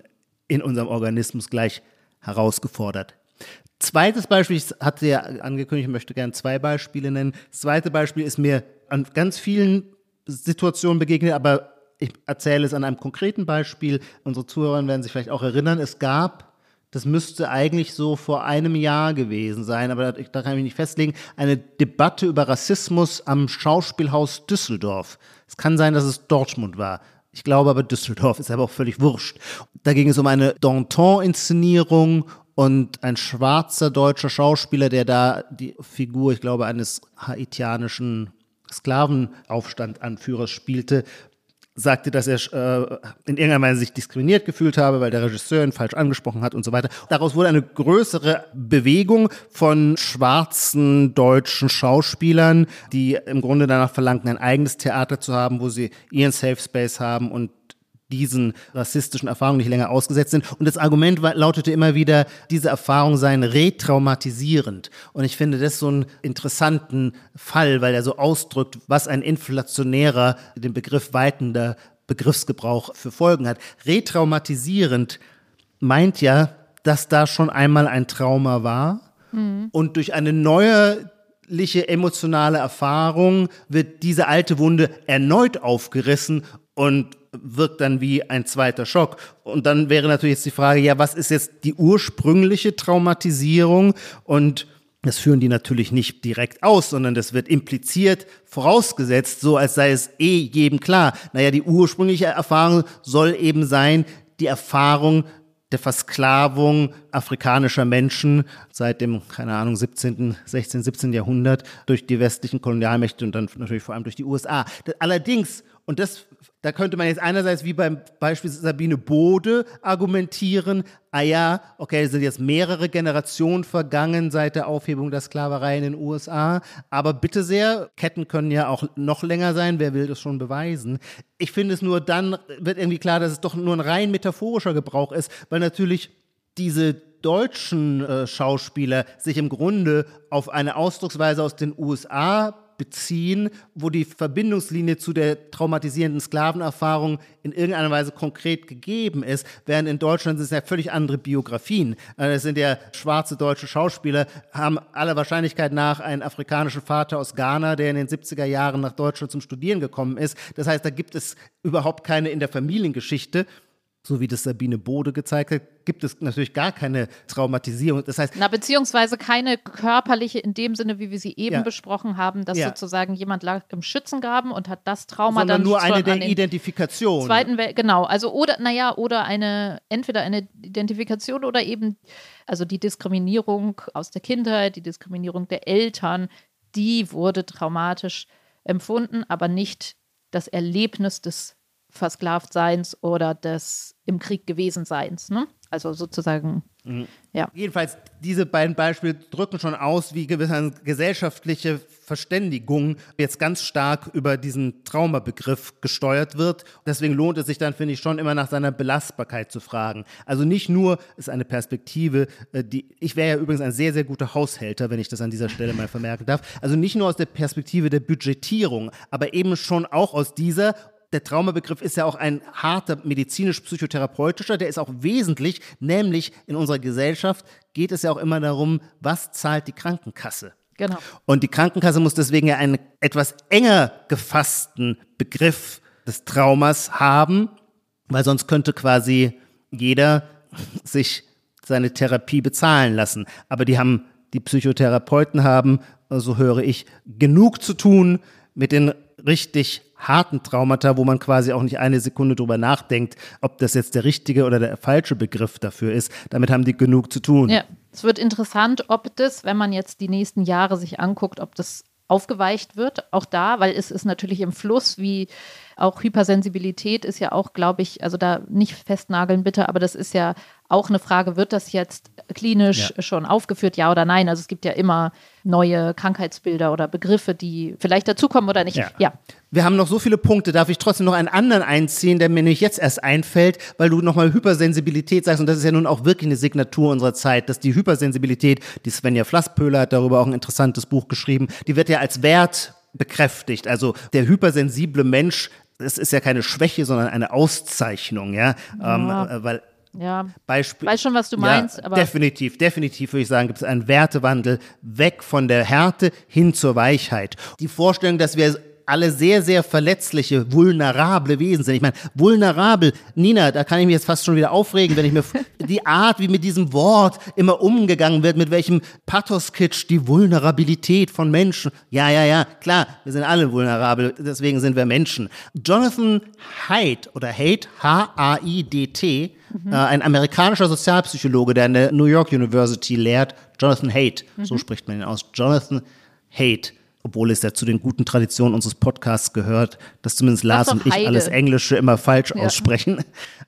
in unserem Organismus gleich herausgefordert. Zweites Beispiel, ich hatte ja angekündigt, ich möchte gerne zwei Beispiele nennen. Das zweite Beispiel ist mir an ganz vielen Situationen begegnet, aber ich erzähle es an einem konkreten Beispiel. Unsere Zuhörer werden sich vielleicht auch erinnern, es gab das müsste eigentlich so vor einem Jahr gewesen sein, aber da, da kann ich mich nicht festlegen, eine Debatte über Rassismus am Schauspielhaus Düsseldorf. Es kann sein, dass es Dortmund war. Ich glaube aber Düsseldorf ist aber auch völlig wurscht. Da ging es um eine Danton-Inszenierung und ein schwarzer deutscher Schauspieler, der da die Figur, ich glaube, eines haitianischen Sklavenaufstandanführers spielte, sagte, dass er äh, in irgendeiner Weise sich diskriminiert gefühlt habe, weil der Regisseur ihn falsch angesprochen hat und so weiter. Daraus wurde eine größere Bewegung von schwarzen deutschen Schauspielern, die im Grunde danach verlangten, ein eigenes Theater zu haben, wo sie ihren Safe Space haben und diesen rassistischen Erfahrungen nicht länger ausgesetzt sind. Und das Argument lautete immer wieder, diese Erfahrungen seien retraumatisierend. Und ich finde das so einen interessanten Fall, weil er so ausdrückt, was ein inflationärer, den Begriff weitender Begriffsgebrauch für Folgen hat. Retraumatisierend meint ja, dass da schon einmal ein Trauma war mhm. und durch eine neuerliche emotionale Erfahrung wird diese alte Wunde erneut aufgerissen und wirkt dann wie ein zweiter Schock. Und dann wäre natürlich jetzt die Frage, ja, was ist jetzt die ursprüngliche Traumatisierung? Und das führen die natürlich nicht direkt aus, sondern das wird impliziert vorausgesetzt, so als sei es eh jedem klar. Naja, die ursprüngliche Erfahrung soll eben sein, die Erfahrung der Versklavung afrikanischer Menschen seit dem, keine Ahnung, 17., 16., 17. Jahrhundert durch die westlichen Kolonialmächte und dann natürlich vor allem durch die USA. Allerdings, und das da könnte man jetzt einerseits wie beim Beispiel Sabine Bode argumentieren, ah ja, okay, es sind jetzt mehrere Generationen vergangen seit der Aufhebung der Sklaverei in den USA, aber bitte sehr, Ketten können ja auch noch länger sein, wer will das schon beweisen? Ich finde es nur dann wird irgendwie klar, dass es doch nur ein rein metaphorischer Gebrauch ist, weil natürlich diese deutschen äh, Schauspieler sich im Grunde auf eine Ausdrucksweise aus den USA beziehen, wo die Verbindungslinie zu der traumatisierenden Sklavenerfahrung in irgendeiner Weise konkret gegeben ist, während in Deutschland sind es ja völlig andere Biografien. Es sind ja schwarze deutsche Schauspieler, haben aller Wahrscheinlichkeit nach einen afrikanischen Vater aus Ghana, der in den 70er Jahren nach Deutschland zum Studieren gekommen ist. Das heißt, da gibt es überhaupt keine in der Familiengeschichte so wie das Sabine Bode gezeigt hat, gibt es natürlich gar keine Traumatisierung. Das heißt, na beziehungsweise keine körperliche in dem Sinne, wie wir sie eben ja. besprochen haben, dass ja. sozusagen jemand lag im Schützengraben und hat das Trauma Sondern dann nur eine der Identifikation. Zweiten Welt, genau. Also oder naja oder eine entweder eine Identifikation oder eben also die Diskriminierung aus der Kindheit, die Diskriminierung der Eltern, die wurde traumatisch empfunden, aber nicht das Erlebnis des Versklavtseins oder des im Krieg gewesen Seins. Ne? Also sozusagen, mhm. ja. Jedenfalls, diese beiden Beispiele drücken schon aus, wie gewisse gesellschaftliche Verständigung jetzt ganz stark über diesen Traumabegriff gesteuert wird. Deswegen lohnt es sich dann, finde ich, schon immer nach seiner Belastbarkeit zu fragen. Also nicht nur ist eine Perspektive, äh, die, ich wäre ja übrigens ein sehr, sehr guter Haushälter, wenn ich das an dieser Stelle mal vermerken darf. Also nicht nur aus der Perspektive der Budgetierung, aber eben schon auch aus dieser der Traumabegriff ist ja auch ein harter medizinisch-psychotherapeutischer, der ist auch wesentlich, nämlich in unserer Gesellschaft geht es ja auch immer darum, was zahlt die Krankenkasse. Genau. Und die Krankenkasse muss deswegen ja einen etwas enger gefassten Begriff des Traumas haben, weil sonst könnte quasi jeder sich seine Therapie bezahlen lassen. Aber die haben, die Psychotherapeuten haben, so höre ich, genug zu tun mit den richtig harten Traumata, wo man quasi auch nicht eine Sekunde drüber nachdenkt, ob das jetzt der richtige oder der falsche Begriff dafür ist. Damit haben die genug zu tun. Ja, es wird interessant, ob das, wenn man jetzt die nächsten Jahre sich anguckt, ob das aufgeweicht wird, auch da, weil es ist natürlich im Fluss, wie auch Hypersensibilität ist ja auch, glaube ich, also da nicht festnageln bitte, aber das ist ja auch eine Frage, wird das jetzt klinisch ja. schon aufgeführt, ja oder nein? Also es gibt ja immer neue Krankheitsbilder oder Begriffe, die vielleicht dazukommen oder nicht. Ja. ja. Wir haben noch so viele Punkte, darf ich trotzdem noch einen anderen einziehen, der mir nämlich jetzt erst einfällt, weil du nochmal Hypersensibilität sagst und das ist ja nun auch wirklich eine Signatur unserer Zeit, dass die Hypersensibilität, die Svenja Flasspöhler hat darüber auch ein interessantes Buch geschrieben, die wird ja als Wert bekräftigt. Also der hypersensible Mensch es ist ja keine Schwäche, sondern eine Auszeichnung, ja, ja. Ähm, weil ja, Beispiel, weiß schon, was du meinst. Ja, definitiv, definitiv würde ich sagen, gibt es einen Wertewandel weg von der Härte hin zur Weichheit. Die Vorstellung, dass wir alle sehr, sehr verletzliche, vulnerable Wesen sind. Ich meine, vulnerabel, Nina, da kann ich mich jetzt fast schon wieder aufregen, wenn ich mir die Art, wie mit diesem Wort immer umgegangen wird, mit welchem Pathoskitsch die Vulnerabilität von Menschen. Ja, ja, ja, klar, wir sind alle vulnerabel, deswegen sind wir Menschen. Jonathan Haidt oder Haidt, H-A-I-D-T, mhm. äh, ein amerikanischer Sozialpsychologe, der an der New York University lehrt, Jonathan Haidt, mhm. so spricht man ihn aus, Jonathan Haidt obwohl es ja zu den guten Traditionen unseres Podcasts gehört, dass zumindest Lars und ich Heide. alles Englische immer falsch ja. aussprechen.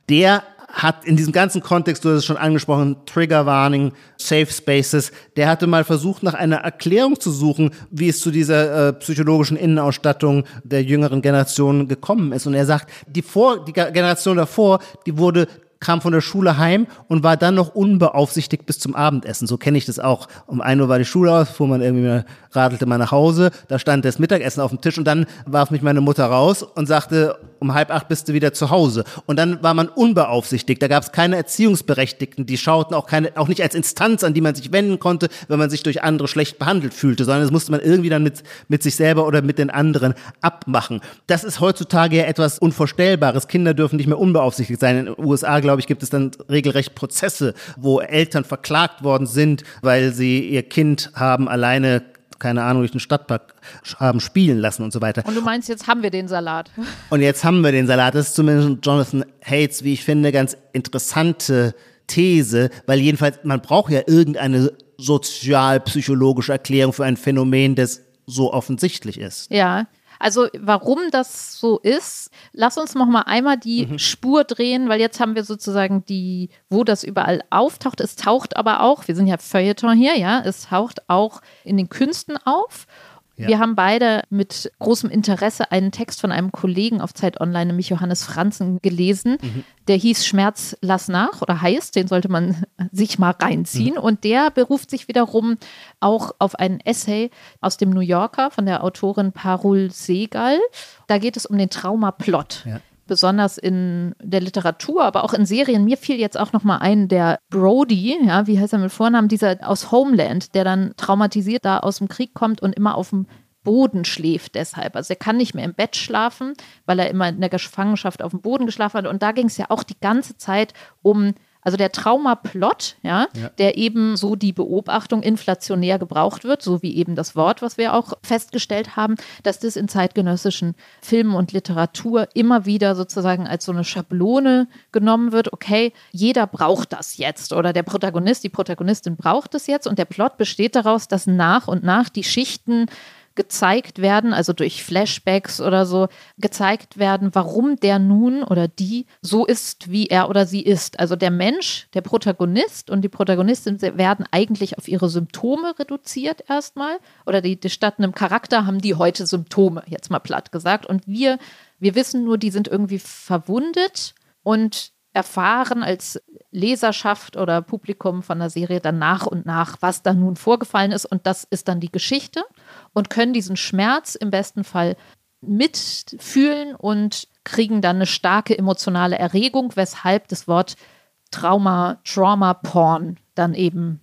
Der hat in diesem ganzen Kontext, du hast es schon angesprochen, Trigger Warning, Safe Spaces, der hatte mal versucht, nach einer Erklärung zu suchen, wie es zu dieser äh, psychologischen Innenausstattung der jüngeren Generation gekommen ist. Und er sagt, die, vor, die Generation davor, die wurde kam von der Schule heim und war dann noch unbeaufsichtigt bis zum Abendessen. So kenne ich das auch. Um ein Uhr war die Schule aus, fuhr man irgendwie, radelte mal nach Hause, da stand das Mittagessen auf dem Tisch und dann warf mich meine Mutter raus und sagte, um halb acht bist du wieder zu Hause. Und dann war man unbeaufsichtigt. Da gab es keine Erziehungsberechtigten, die schauten auch keine, auch nicht als Instanz, an die man sich wenden konnte, wenn man sich durch andere schlecht behandelt fühlte, sondern das musste man irgendwie dann mit, mit sich selber oder mit den anderen abmachen. Das ist heutzutage ja etwas Unvorstellbares. Kinder dürfen nicht mehr unbeaufsichtigt sein. In den USA, glaube ich, gibt es dann regelrecht Prozesse, wo Eltern verklagt worden sind, weil sie ihr Kind haben alleine keine Ahnung, durch den Stadtpark haben spielen lassen und so weiter. Und du meinst, jetzt haben wir den Salat. Und jetzt haben wir den Salat. Das ist zumindest Jonathan Hates, wie ich finde, ganz interessante These, weil jedenfalls, man braucht ja irgendeine sozialpsychologische Erklärung für ein Phänomen, das so offensichtlich ist. Ja, also warum das so ist, lass uns noch mal einmal die mhm. Spur drehen, weil jetzt haben wir sozusagen die, wo das überall auftaucht. Es taucht aber auch, wir sind ja Feuilleton hier, ja, es taucht auch in den Künsten auf. Ja. Wir haben beide mit großem Interesse einen Text von einem Kollegen auf Zeit Online, nämlich Johannes Franzen, gelesen. Mhm. Der hieß Schmerz lass nach oder heißt, den sollte man sich mal reinziehen. Mhm. Und der beruft sich wiederum auch auf einen Essay aus dem New Yorker von der Autorin Parul Segal. Da geht es um den Traumaplot. Ja besonders in der Literatur, aber auch in Serien. Mir fiel jetzt auch noch mal ein, der Brody, ja, wie heißt er mit Vornamen, dieser aus Homeland, der dann traumatisiert da aus dem Krieg kommt und immer auf dem Boden schläft deshalb. Also er kann nicht mehr im Bett schlafen, weil er immer in der Gefangenschaft auf dem Boden geschlafen hat. Und da ging es ja auch die ganze Zeit um also der Traumaplot, ja, ja, der eben so die Beobachtung inflationär gebraucht wird, so wie eben das Wort, was wir auch festgestellt haben, dass das in zeitgenössischen Filmen und Literatur immer wieder sozusagen als so eine Schablone genommen wird. Okay, jeder braucht das jetzt oder der Protagonist, die Protagonistin braucht es jetzt und der Plot besteht daraus, dass nach und nach die Schichten gezeigt werden, also durch Flashbacks oder so gezeigt werden, warum der nun oder die so ist, wie er oder sie ist. Also der Mensch, der Protagonist und die Protagonistin werden eigentlich auf ihre Symptome reduziert erstmal oder die, die statt einem Charakter haben die heute Symptome, jetzt mal platt gesagt. Und wir, wir wissen nur, die sind irgendwie verwundet und erfahren als Leserschaft oder Publikum von der Serie dann nach und nach, was da nun vorgefallen ist. Und das ist dann die Geschichte und können diesen Schmerz im besten Fall mitfühlen und kriegen dann eine starke emotionale Erregung, weshalb das Wort Trauma, Trauma Porn dann eben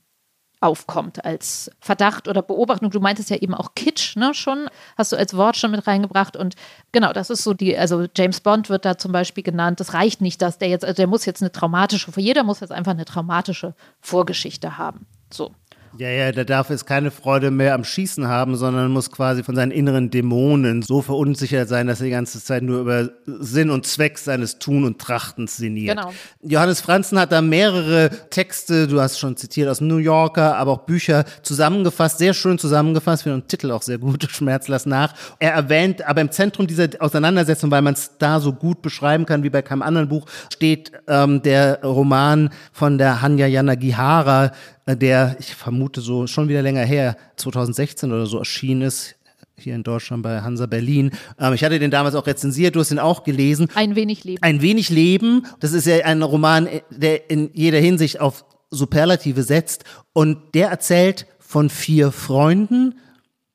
aufkommt als Verdacht oder Beobachtung. Du meintest ja eben auch Kitsch, ne, schon, hast du als Wort schon mit reingebracht. Und genau, das ist so die, also James Bond wird da zum Beispiel genannt. Das reicht nicht, dass der jetzt, also der muss jetzt eine traumatische, jeder muss jetzt einfach eine traumatische Vorgeschichte haben. So. Ja, ja, der darf jetzt keine Freude mehr am Schießen haben, sondern muss quasi von seinen inneren Dämonen so verunsichert sein, dass er die ganze Zeit nur über Sinn und Zweck seines Tun und Trachtens sinniert. Genau. Johannes Franzen hat da mehrere Texte, du hast schon zitiert aus New Yorker, aber auch Bücher zusammengefasst, sehr schön zusammengefasst, finde den Titel auch sehr gut, Schmerz lass nach. Er erwähnt, aber im Zentrum dieser Auseinandersetzung, weil man es da so gut beschreiben kann wie bei keinem anderen Buch, steht ähm, der Roman von der Hanya Yanagihara, der, ich vermute so schon wieder länger her, 2016 oder so erschienen ist, hier in Deutschland bei Hansa Berlin. Ähm, ich hatte den damals auch rezensiert, du hast ihn auch gelesen. Ein wenig Leben. Ein wenig Leben. Das ist ja ein Roman, äh, der in jeder Hinsicht auf Superlative setzt. Und der erzählt von vier Freunden.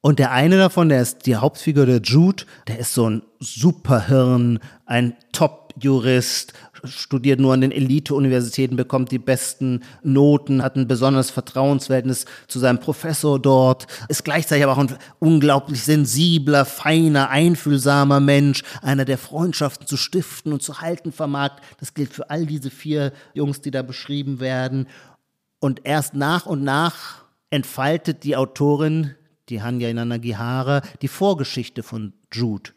Und der eine davon, der ist die Hauptfigur, der Jude, der ist so ein Superhirn, ein Top-Jurist, studiert nur an den Elite-Universitäten, bekommt die besten Noten, hat ein besonderes Vertrauensverhältnis zu seinem Professor dort, ist gleichzeitig aber auch ein unglaublich sensibler, feiner, einfühlsamer Mensch, einer, der Freundschaften zu stiften und zu halten vermag. Das gilt für all diese vier Jungs, die da beschrieben werden. Und erst nach und nach entfaltet die Autorin, die Hanya Inanagihara, die Vorgeschichte von Jude.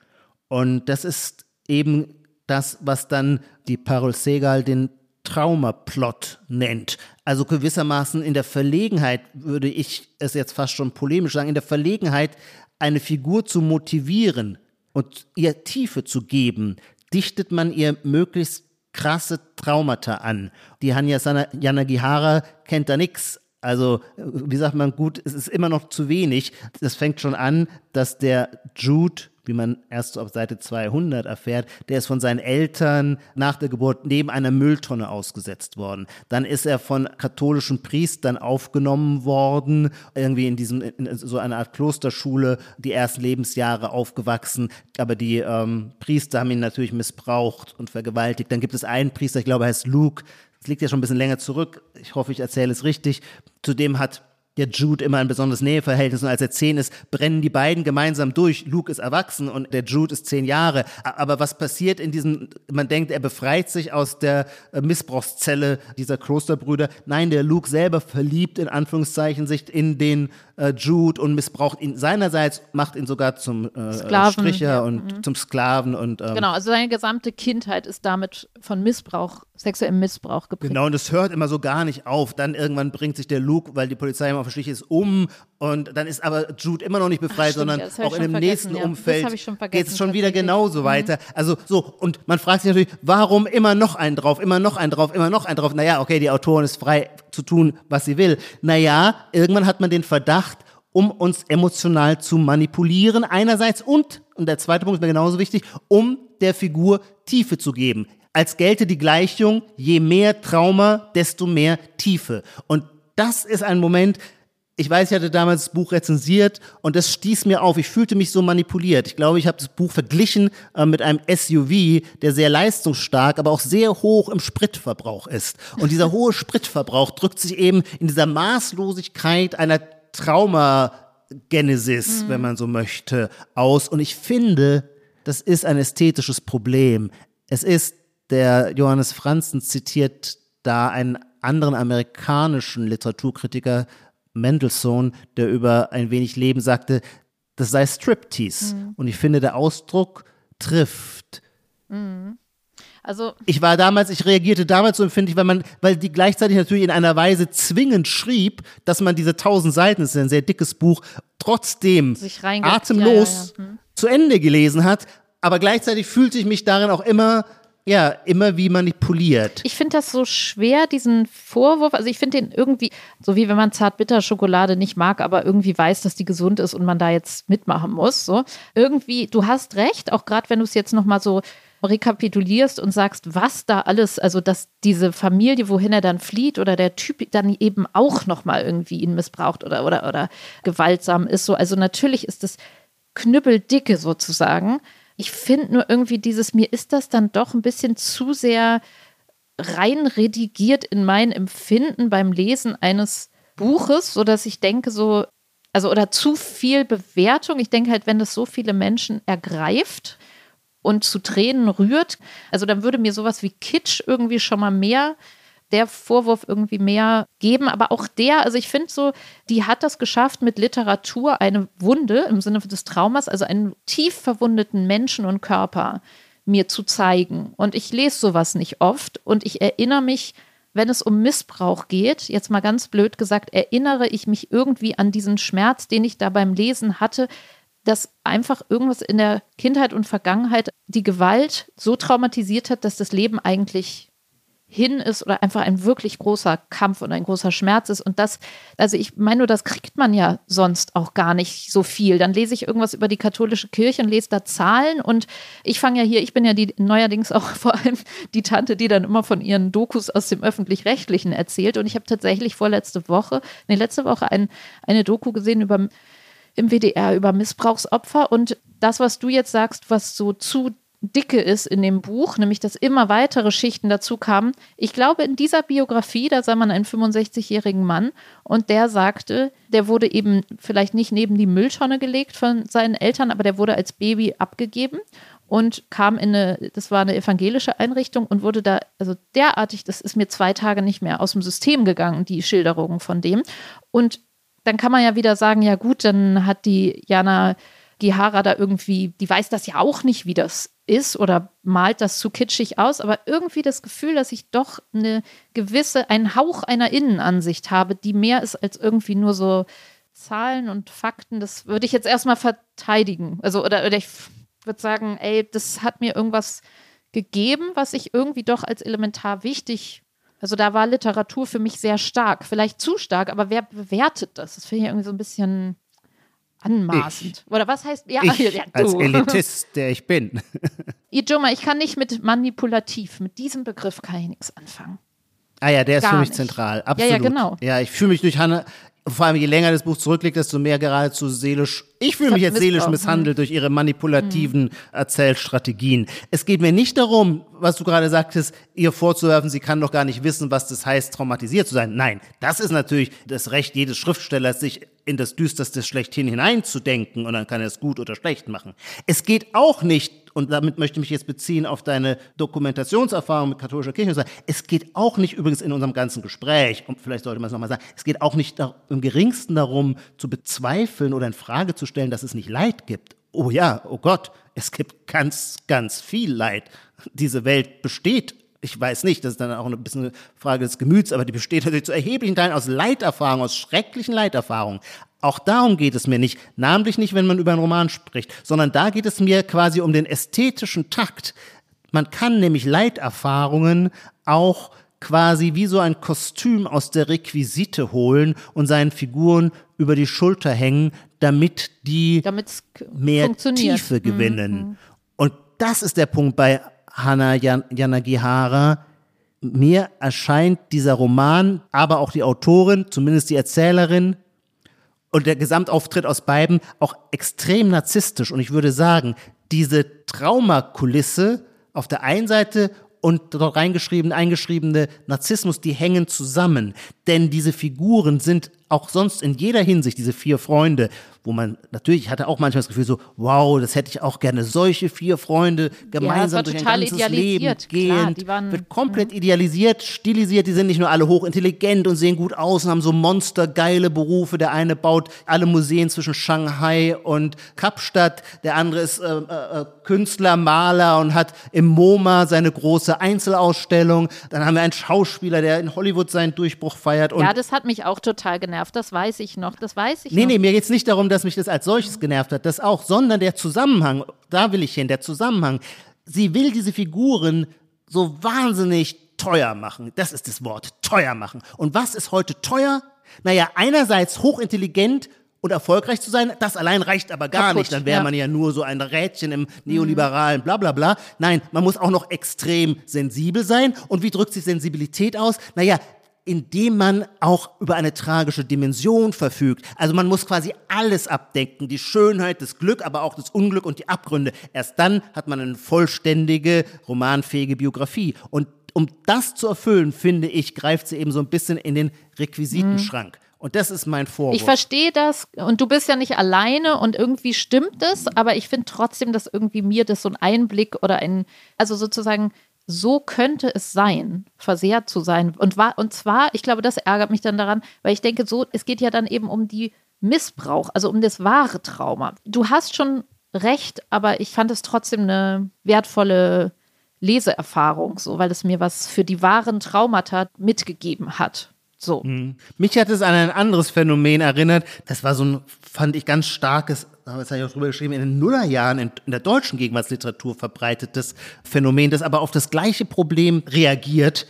Und das ist eben das, was dann die Parol Segal den Traumaplot nennt. Also gewissermaßen in der Verlegenheit, würde ich es jetzt fast schon polemisch sagen, in der Verlegenheit, eine Figur zu motivieren und ihr Tiefe zu geben, dichtet man ihr möglichst krasse Traumata an. Die Hanya Yanagihara kennt da nichts. Also, wie sagt man, gut, es ist immer noch zu wenig. Das fängt schon an, dass der Jude wie man erst ab Seite 200 erfährt, der ist von seinen Eltern nach der Geburt neben einer Mülltonne ausgesetzt worden. Dann ist er von katholischen Priestern aufgenommen worden, irgendwie in diesem, in so einer Art Klosterschule, die ersten Lebensjahre aufgewachsen, aber die ähm, Priester haben ihn natürlich missbraucht und vergewaltigt. Dann gibt es einen Priester, ich glaube, er heißt Luke, das liegt ja schon ein bisschen länger zurück, ich hoffe, ich erzähle es richtig, zudem hat der Jude immer ein besonderes Näheverhältnis und als er zehn ist, brennen die beiden gemeinsam durch. Luke ist erwachsen und der Jude ist zehn Jahre. Aber was passiert in diesem, man denkt, er befreit sich aus der äh, Missbrauchszelle dieser Klosterbrüder. Nein, der Luke selber verliebt in Anführungszeichen sich in den äh, Jude und missbraucht ihn seinerseits, macht ihn sogar zum äh, Sklaven, Stricher und mhm. zum Sklaven und ähm, genau, also seine gesamte Kindheit ist damit von Missbrauch, sexuellem Missbrauch geprägt. Genau, und es hört immer so gar nicht auf. Dann irgendwann bringt sich der Luke, weil die Polizei immer auf der Stich ist, um und dann ist aber Jude immer noch nicht befreit, Ach, sondern auch in dem nächsten ja. Umfeld geht es schon wieder genauso mhm. weiter. Also so, und man fragt sich natürlich, warum immer noch einen drauf, immer noch einen drauf, immer noch einen drauf? Naja, okay, die Autorin ist frei zu tun, was sie will. Naja, irgendwann hat man den Verdacht, um uns emotional zu manipulieren einerseits und, und der zweite Punkt ist mir genauso wichtig, um der Figur Tiefe zu geben. Als gelte die Gleichung, je mehr Trauma, desto mehr Tiefe. Und das ist ein Moment, ich weiß, ich hatte damals das Buch rezensiert und das stieß mir auf. Ich fühlte mich so manipuliert. Ich glaube, ich habe das Buch verglichen äh, mit einem SUV, der sehr leistungsstark, aber auch sehr hoch im Spritverbrauch ist. Und dieser hohe Spritverbrauch drückt sich eben in dieser Maßlosigkeit einer Traumagenesis, mhm. wenn man so möchte, aus. Und ich finde, das ist ein ästhetisches Problem. Es ist, der Johannes Franzen zitiert da einen anderen amerikanischen Literaturkritiker, Mendelssohn, der über ein wenig Leben sagte, das sei Striptease. Mhm. Und ich finde, der Ausdruck trifft. Mhm. Also ich war damals, ich reagierte damals so empfindlich, weil man, weil die gleichzeitig natürlich in einer Weise zwingend schrieb, dass man diese tausend Seiten, das ist ein sehr dickes Buch, trotzdem atemlos ja, ja, ja. Hm. zu Ende gelesen hat. Aber gleichzeitig fühlte ich mich darin auch immer ja, immer wie manipuliert. Ich finde das so schwer, diesen Vorwurf. Also ich finde den irgendwie, so wie wenn man Zartbitterschokolade nicht mag, aber irgendwie weiß, dass die gesund ist und man da jetzt mitmachen muss. So irgendwie, du hast recht, auch gerade wenn du es jetzt nochmal so rekapitulierst und sagst, was da alles, also dass diese Familie, wohin er dann flieht oder der Typ dann eben auch nochmal irgendwie ihn missbraucht oder, oder, oder gewaltsam ist. So, also natürlich ist es knüppeldicke sozusagen. Ich finde nur irgendwie dieses, mir ist das dann doch ein bisschen zu sehr rein redigiert in mein Empfinden beim Lesen eines Buches, sodass ich denke, so, also oder zu viel Bewertung. Ich denke halt, wenn das so viele Menschen ergreift, und zu Tränen rührt. Also dann würde mir sowas wie Kitsch irgendwie schon mal mehr der Vorwurf irgendwie mehr geben. Aber auch der, also ich finde so, die hat das geschafft, mit Literatur eine Wunde im Sinne des Traumas, also einen tief verwundeten Menschen und Körper mir zu zeigen. Und ich lese sowas nicht oft und ich erinnere mich, wenn es um Missbrauch geht, jetzt mal ganz blöd gesagt, erinnere ich mich irgendwie an diesen Schmerz, den ich da beim Lesen hatte, dass einfach irgendwas in der Kindheit und Vergangenheit die Gewalt so traumatisiert hat, dass das Leben eigentlich hin ist oder einfach ein wirklich großer Kampf und ein großer Schmerz ist. Und das, also ich meine nur, das kriegt man ja sonst auch gar nicht so viel. Dann lese ich irgendwas über die katholische Kirche und lese da Zahlen und ich fange ja hier, ich bin ja die neuerdings auch vor allem die Tante, die dann immer von ihren Dokus aus dem öffentlich-rechtlichen erzählt. Und ich habe tatsächlich vorletzte Woche, nee, letzte Woche ein, eine Doku gesehen über im WDR über Missbrauchsopfer. Und das, was du jetzt sagst, was so zu dicke ist in dem Buch, nämlich dass immer weitere Schichten dazu kamen. Ich glaube, in dieser Biografie, da sah man einen 65-jährigen Mann und der sagte, der wurde eben vielleicht nicht neben die Mülltonne gelegt von seinen Eltern, aber der wurde als Baby abgegeben und kam in eine, das war eine evangelische Einrichtung und wurde da, also derartig, das ist mir zwei Tage nicht mehr aus dem System gegangen, die Schilderungen von dem. Und dann kann man ja wieder sagen, ja gut, dann hat die Jana Gihara da irgendwie, die weiß das ja auch nicht, wie das ist oder malt das zu kitschig aus, aber irgendwie das Gefühl, dass ich doch eine gewisse, einen Hauch einer Innenansicht habe, die mehr ist als irgendwie nur so Zahlen und Fakten, das würde ich jetzt erstmal verteidigen. Also, oder, oder ich würde sagen, ey, das hat mir irgendwas gegeben, was ich irgendwie doch als elementar wichtig also da war Literatur für mich sehr stark, vielleicht zu stark, aber wer bewertet das? Das finde ich irgendwie so ein bisschen anmaßend. Ich. Oder was heißt, ja, ich, ja als Elitist, der ich bin. Ijoma, ich kann nicht mit manipulativ, mit diesem Begriff kann ich nichts anfangen. Ah ja, der ist Gar für mich nicht. zentral, absolut. Ja, ja, genau. Ja, ich fühle mich durch Hannah, vor allem je länger das Buch zurückliegt, desto mehr geradezu seelisch. Ich fühle mich jetzt seelisch misshandelt durch ihre manipulativen mhm. Erzählstrategien. Es geht mir nicht darum, was du gerade sagtest, ihr vorzuwerfen, sie kann doch gar nicht wissen, was das heißt, traumatisiert zu sein. Nein, das ist natürlich das Recht jedes Schriftstellers, sich in das Düsterste schlechthin hineinzudenken und dann kann er es gut oder schlecht machen. Es geht auch nicht und damit möchte ich mich jetzt beziehen auf deine Dokumentationserfahrung mit katholischer Kirche. Es geht auch nicht übrigens in unserem ganzen Gespräch, und vielleicht sollte man es nochmal sagen, es geht auch nicht im geringsten darum zu bezweifeln oder in Frage zu stellen, dass es nicht Leid gibt. Oh ja, oh Gott, es gibt ganz, ganz viel Leid. Diese Welt besteht ich weiß nicht, das ist dann auch ein bisschen eine Frage des Gemüts, aber die besteht natürlich zu erheblichen Teilen aus Leiterfahrungen, aus schrecklichen Leiterfahrungen. Auch darum geht es mir nicht, namentlich nicht, wenn man über einen Roman spricht, sondern da geht es mir quasi um den ästhetischen Takt. Man kann nämlich Leiterfahrungen auch quasi wie so ein Kostüm aus der Requisite holen und seinen Figuren über die Schulter hängen, damit die Damit's mehr Tiefe gewinnen. Mhm. Und das ist der Punkt bei Hannah Yan Yanagihara. Mir erscheint dieser Roman, aber auch die Autorin, zumindest die Erzählerin, und der Gesamtauftritt aus beiden auch extrem narzisstisch. Und ich würde sagen, diese Traumakulisse auf der einen Seite und dort reingeschriebene, eingeschriebene Narzissmus, die hängen zusammen. Denn diese Figuren sind auch sonst in jeder Hinsicht diese vier Freunde, wo man natürlich, ich hatte auch manchmal das Gefühl so, wow, das hätte ich auch gerne, solche vier Freunde gemeinsam ja, durch ein ganzes Leben gehen. Klar, die waren, wird komplett idealisiert, stilisiert, die sind nicht nur alle hochintelligent und sehen gut aus und haben so monstergeile Berufe. Der eine baut alle Museen zwischen Shanghai und Kapstadt, der andere ist äh, äh, Künstler, Maler und hat im MoMA seine große Einzelausstellung. Dann haben wir einen Schauspieler, der in Hollywood seinen Durchbruch feiert. ja, das hat mich auch total genervt, das weiß ich noch, das weiß ich nee, noch. Nee, nee, mir geht es nicht darum, dass mich das als solches genervt hat, das auch, sondern der Zusammenhang, da will ich hin, der Zusammenhang. Sie will diese Figuren so wahnsinnig teuer machen. Das ist das Wort, teuer machen. Und was ist heute teuer? Naja, einerseits hochintelligent und erfolgreich zu sein, das allein reicht aber gar Kaputt, nicht. Dann wäre ja. man ja nur so ein Rädchen im neoliberalen bla bla bla. Nein, man muss auch noch extrem sensibel sein. Und wie drückt sich Sensibilität aus? Naja, indem man auch über eine tragische Dimension verfügt. Also man muss quasi alles abdecken, die Schönheit, das Glück, aber auch das Unglück und die Abgründe. Erst dann hat man eine vollständige, romanfähige Biografie. Und um das zu erfüllen, finde ich, greift sie eben so ein bisschen in den Requisitenschrank. Und das ist mein Vorwurf. Ich verstehe das und du bist ja nicht alleine und irgendwie stimmt es, aber ich finde trotzdem, dass irgendwie mir das so ein Einblick oder ein, also sozusagen so könnte es sein, versehrt zu sein. Und, war, und zwar, ich glaube, das ärgert mich dann daran, weil ich denke, so, es geht ja dann eben um die Missbrauch, also um das wahre Trauma. Du hast schon recht, aber ich fand es trotzdem eine wertvolle Leseerfahrung, so, weil es mir was für die wahren Traumata mitgegeben hat. So. Mich hat es an ein anderes Phänomen erinnert. Das war so ein, fand ich, ganz starkes, das habe ich auch drüber geschrieben, in den Nullerjahren in, in der deutschen Gegenwartsliteratur verbreitetes Phänomen, das aber auf das gleiche Problem reagiert.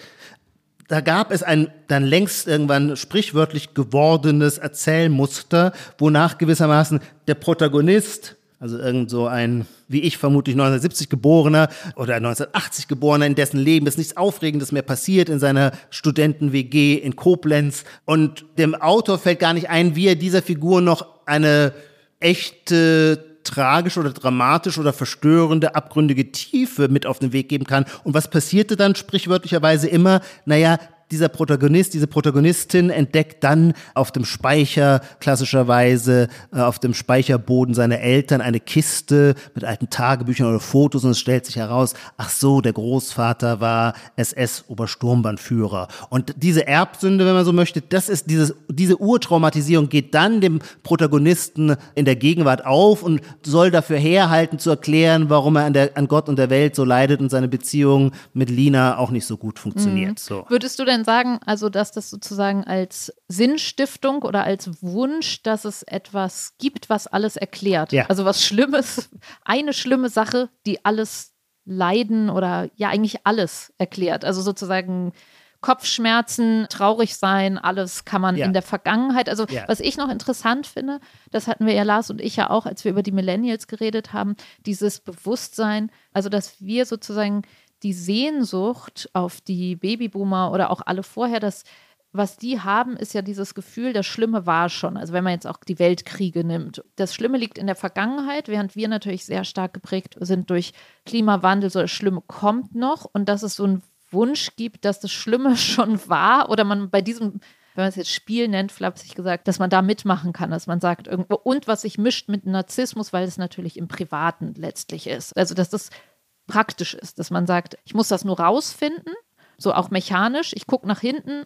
Da gab es ein dann längst irgendwann sprichwörtlich gewordenes Erzählmuster, wonach gewissermaßen der Protagonist, also irgend so ein, wie ich vermutlich 1970 geborener oder 1980 geborener, in dessen Leben ist nichts Aufregendes mehr passiert in seiner Studenten-WG in Koblenz. Und dem Autor fällt gar nicht ein, wie er dieser Figur noch eine echte tragische oder dramatische oder verstörende, abgründige Tiefe mit auf den Weg geben kann. Und was passierte dann sprichwörtlicherweise immer? Naja, dieser Protagonist, diese Protagonistin entdeckt dann auf dem Speicher, klassischerweise äh, auf dem Speicherboden seiner Eltern eine Kiste mit alten Tagebüchern oder Fotos und es stellt sich heraus, ach so, der Großvater war SS-Obersturmbannführer. Und diese Erbsünde, wenn man so möchte, das ist dieses, diese Urtraumatisierung geht dann dem Protagonisten in der Gegenwart auf und soll dafür herhalten zu erklären, warum er an, der, an Gott und der Welt so leidet und seine Beziehung mit Lina auch nicht so gut funktioniert. So. Würdest du denn sagen, also dass das sozusagen als Sinnstiftung oder als Wunsch, dass es etwas gibt, was alles erklärt? Ja. Also was Schlimmes, eine schlimme Sache, die alles Leiden oder ja eigentlich alles erklärt. Also sozusagen Kopfschmerzen, traurig sein, alles kann man Ja. in der Vergangenheit. Also Ja. was ich noch interessant finde, das hatten wir ja Lars und ich ja auch, als wir über die Millennials geredet haben, dieses Bewusstsein, also dass wir sozusagen die Sehnsucht auf die Babyboomer oder auch alle vorher, das was die haben, ist ja dieses Gefühl, das Schlimme war schon. Also wenn man jetzt auch die Weltkriege nimmt. Das Schlimme liegt in der Vergangenheit, während wir natürlich sehr stark geprägt sind durch Klimawandel, so das Schlimme kommt noch und dass es so einen Wunsch gibt, dass das Schlimme schon war oder man bei diesem wenn man es jetzt Spiel nennt, flapsig gesagt, dass man da mitmachen kann, dass man sagt irgendwo und was sich mischt mit Narzissmus, weil es natürlich im Privaten letztlich ist. Also dass das praktisch ist, dass man sagt, ich muss das nur rausfinden, so auch mechanisch, ich gucke nach hinten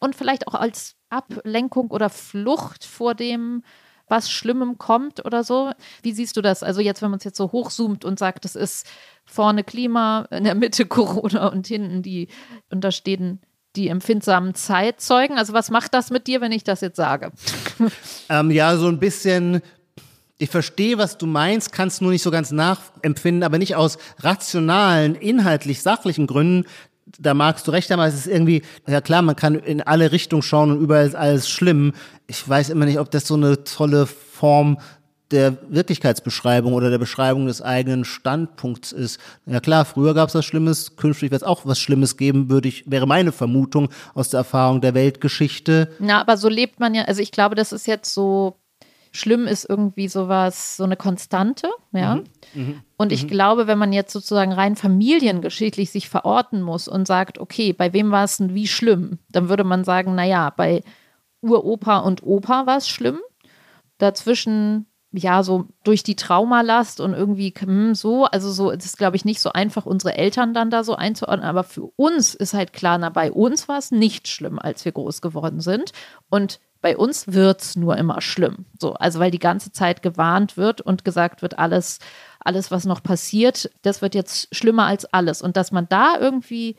und vielleicht auch als Ablenkung oder Flucht vor dem, was Schlimmem kommt oder so. Wie siehst du das? Also jetzt, wenn man es jetzt so hochzoomt und sagt, es ist vorne Klima, in der Mitte Corona und hinten die, und da stehen die empfindsamen Zeitzeugen. Also was macht das mit dir, wenn ich das jetzt sage? Ähm, ja, so ein bisschen. Ich verstehe, was du meinst, kann es nur nicht so ganz nachempfinden, aber nicht aus rationalen, inhaltlich sachlichen Gründen. Da magst du recht haben, aber es ist irgendwie, ja klar, man kann in alle Richtungen schauen und überall ist alles schlimm. Ich weiß immer nicht, ob das so eine tolle Form der Wirklichkeitsbeschreibung oder der Beschreibung des eigenen Standpunkts ist. Ja klar, früher gab es was Schlimmes, künftig wird es auch was Schlimmes geben, würde ich, wäre meine Vermutung aus der Erfahrung der Weltgeschichte. Na, aber so lebt man ja, also ich glaube, das ist jetzt so, schlimm ist irgendwie sowas, so eine Konstante, ja. Und ich glaube, wenn man jetzt sozusagen rein familiengeschichtlich sich verorten muss und sagt, okay, bei wem war es denn wie schlimm, dann würde man sagen, naja, bei Uropa und Opa war es schlimm. Dazwischen ja, so durch die Traumalast und irgendwie hm, so, also so, es ist, glaube ich, nicht so einfach, unsere Eltern dann da so einzuordnen, aber für uns ist halt klar, na, bei uns war es nicht schlimm, als wir groß geworden sind. Und bei uns wird es nur immer schlimm. So, also weil die ganze Zeit gewarnt wird und gesagt wird, alles, alles, was noch passiert, das wird jetzt schlimmer als alles. Und dass man da irgendwie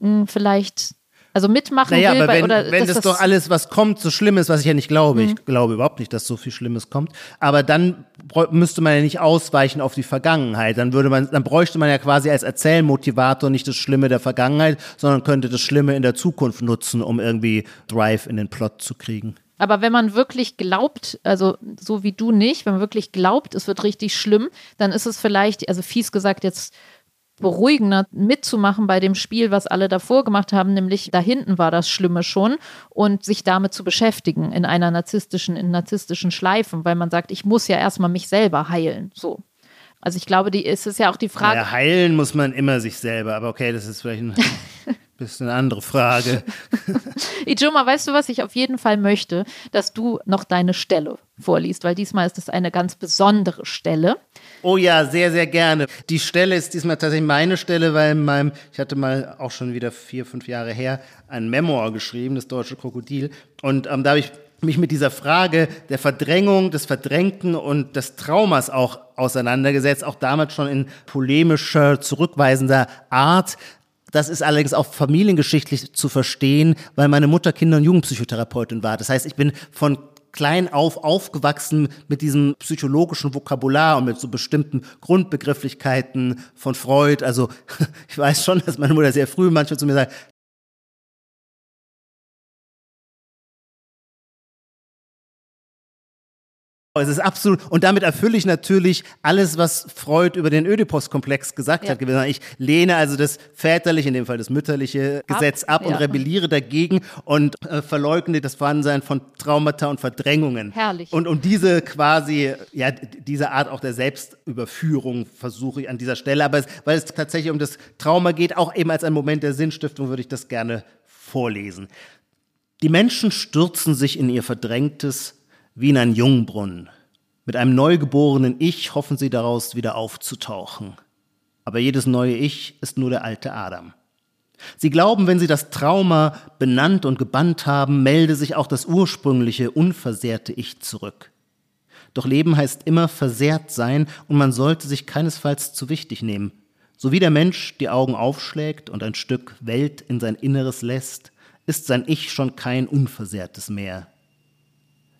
mh, hm, vielleicht also mitmachen naja, will. Aber wenn, oder, wenn das, das, doch alles, was kommt, so schlimm ist, was ich ja nicht glaube, mhm. ich glaube überhaupt nicht, dass so viel Schlimmes kommt, aber dann müsste man ja nicht ausweichen auf die Vergangenheit. Dann würde man, dann bräuchte man ja quasi als Erzählmotivator nicht das Schlimme der Vergangenheit, sondern könnte das Schlimme in der Zukunft nutzen, um irgendwie Drive in den Plot zu kriegen. Aber wenn man wirklich glaubt, also so wie du nicht, wenn man wirklich glaubt, es wird richtig schlimm, dann ist es vielleicht, also fies gesagt, jetzt beruhigender mitzumachen bei dem Spiel, was alle davor gemacht haben, nämlich da hinten war das Schlimme schon und sich damit zu beschäftigen in einer narzisstischen, in narzisstischen Schleifen, weil man sagt, ich muss ja erstmal mich selber heilen. So. Also ich glaube, die ist es ja auch die Frage. Ja, heilen muss man immer sich selber, aber okay, das ist vielleicht ein bisschen eine andere Frage. Ijoma, weißt du, was ich auf jeden Fall möchte, dass du noch deine Stelle vorliest, weil diesmal ist es eine ganz besondere Stelle. Oh ja, sehr, sehr gerne. Die Stelle ist diesmal tatsächlich meine Stelle, weil in meinem, ich hatte mal auch schon wieder vier, fünf Jahre her ein Memoir geschrieben, das Deutsche Krokodil. Und ähm, da habe ich mich mit dieser Frage der Verdrängung, des Verdrängten und des Traumas auch auseinandergesetzt, auch damals schon in polemischer, zurückweisender Art. Das ist allerdings auch familiengeschichtlich zu verstehen, weil meine Mutter Kinder- und Jugendpsychotherapeutin war. Das heißt, ich bin von klein auf aufgewachsen mit diesem psychologischen Vokabular und mit so bestimmten Grundbegrifflichkeiten von Freud. Also ich weiß schon, dass meine Mutter sehr früh manchmal zu mir sagt, Es ist absolut, und damit erfülle ich natürlich alles, was Freud über den Oedipus-Komplex gesagt ja. hat. Ich lehne also das väterliche, in dem Fall das mütterliche Gesetz ab, ab und ja. rebelliere dagegen und äh, verleugne das Vorhandensein von Traumata und Verdrängungen. Herrlich. Und um diese quasi, ja, diese Art auch der Selbstüberführung versuche ich an dieser Stelle. Aber es, weil es tatsächlich um das Trauma geht, auch eben als ein Moment der Sinnstiftung, würde ich das gerne vorlesen. Die Menschen stürzen sich in ihr verdrängtes, wie in einen Jungbrunnen. Mit einem neugeborenen Ich hoffen sie daraus wieder aufzutauchen. Aber jedes neue Ich ist nur der alte Adam. Sie glauben, wenn sie das Trauma benannt und gebannt haben, melde sich auch das ursprüngliche, unversehrte Ich zurück. Doch Leben heißt immer versehrt sein und man sollte sich keinesfalls zu wichtig nehmen. So wie der Mensch die Augen aufschlägt und ein Stück Welt in sein Inneres lässt, ist sein Ich schon kein Unversehrtes mehr.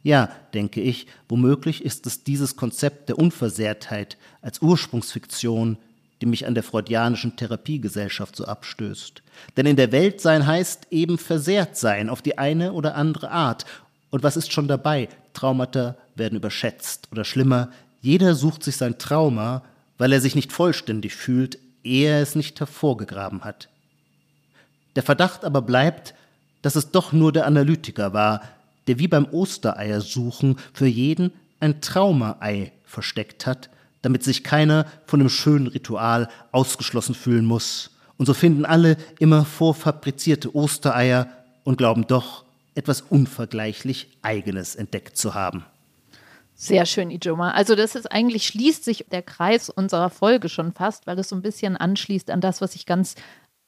Ja, denke ich, womöglich ist es dieses Konzept der Unversehrtheit als Ursprungsfiktion, die mich an der freudianischen Therapiegesellschaft so abstößt. Denn in der Welt sein heißt eben versehrt sein auf die eine oder andere Art. Und was ist schon dabei? Traumata werden überschätzt oder schlimmer, jeder sucht sich sein Trauma, weil er sich nicht vollständig fühlt, ehe er es nicht hervorgegraben hat. Der Verdacht aber bleibt, dass es doch nur der Analytiker war, der wie beim Ostereiersuchen für jeden ein Traumaei versteckt hat, damit sich keiner von dem schönen Ritual ausgeschlossen fühlen muss. Und so finden alle immer vorfabrizierte Ostereier und glauben doch, etwas unvergleichlich Eigenes entdeckt zu haben. Sehr schön, Ijoma. Also das ist eigentlich, schließt sich der Kreis unserer Folge schon fast, weil es so ein bisschen anschließt an das, was ich ganz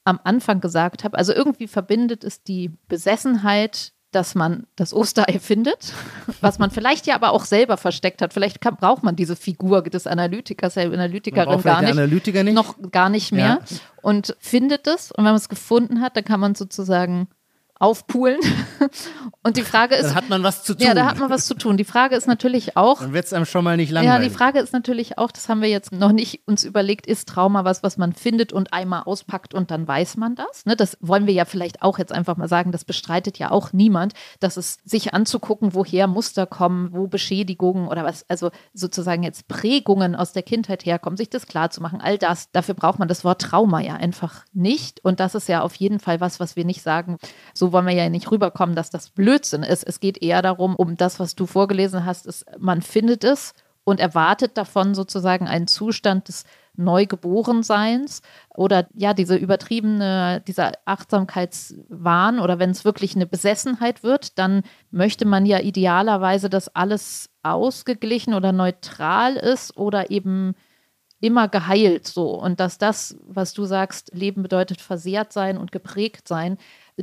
am Anfang gesagt habe. Also irgendwie verbindet es die Besessenheit dass man das Osterei findet, was man vielleicht ja aber auch selber versteckt hat. Vielleicht kann, braucht man diese Figur des Analytikers, der Analytikerin gar nicht, Analytiker nicht, noch gar nicht mehr ja. und findet es. Und wenn man es gefunden hat, dann kann man sozusagen aufpulen. Und die Frage ist. Dann hat man was zu tun. Ja, da hat man was zu tun. Die Frage ist natürlich auch. Dann wird es einem schon mal nicht langweilig. Ja, die Frage ist natürlich auch, das haben wir jetzt noch nicht uns überlegt, ist Trauma was, was man findet und einmal auspackt und dann weiß man das? Ne, das wollen wir ja vielleicht auch jetzt einfach mal sagen, das bestreitet ja auch niemand, dass es sich anzugucken, woher Muster kommen, wo Beschädigungen oder was, also sozusagen jetzt Prägungen aus der Kindheit herkommen, sich das klar zu machen, all das, dafür braucht man das Wort Trauma ja einfach nicht. Und das ist ja auf jeden Fall was, was wir nicht sagen, so wollen wir ja nicht rüberkommen, dass das Blödsinn ist. Es geht eher darum, um das, was du vorgelesen hast, ist, man findet es und erwartet davon sozusagen einen Zustand des Neugeborenseins oder ja, diese übertriebene, dieser Achtsamkeitswahn oder wenn es wirklich eine Besessenheit wird, dann möchte man ja idealerweise, dass alles ausgeglichen oder neutral ist oder eben immer geheilt so und dass das, was du sagst, Leben bedeutet versehrt sein und geprägt sein,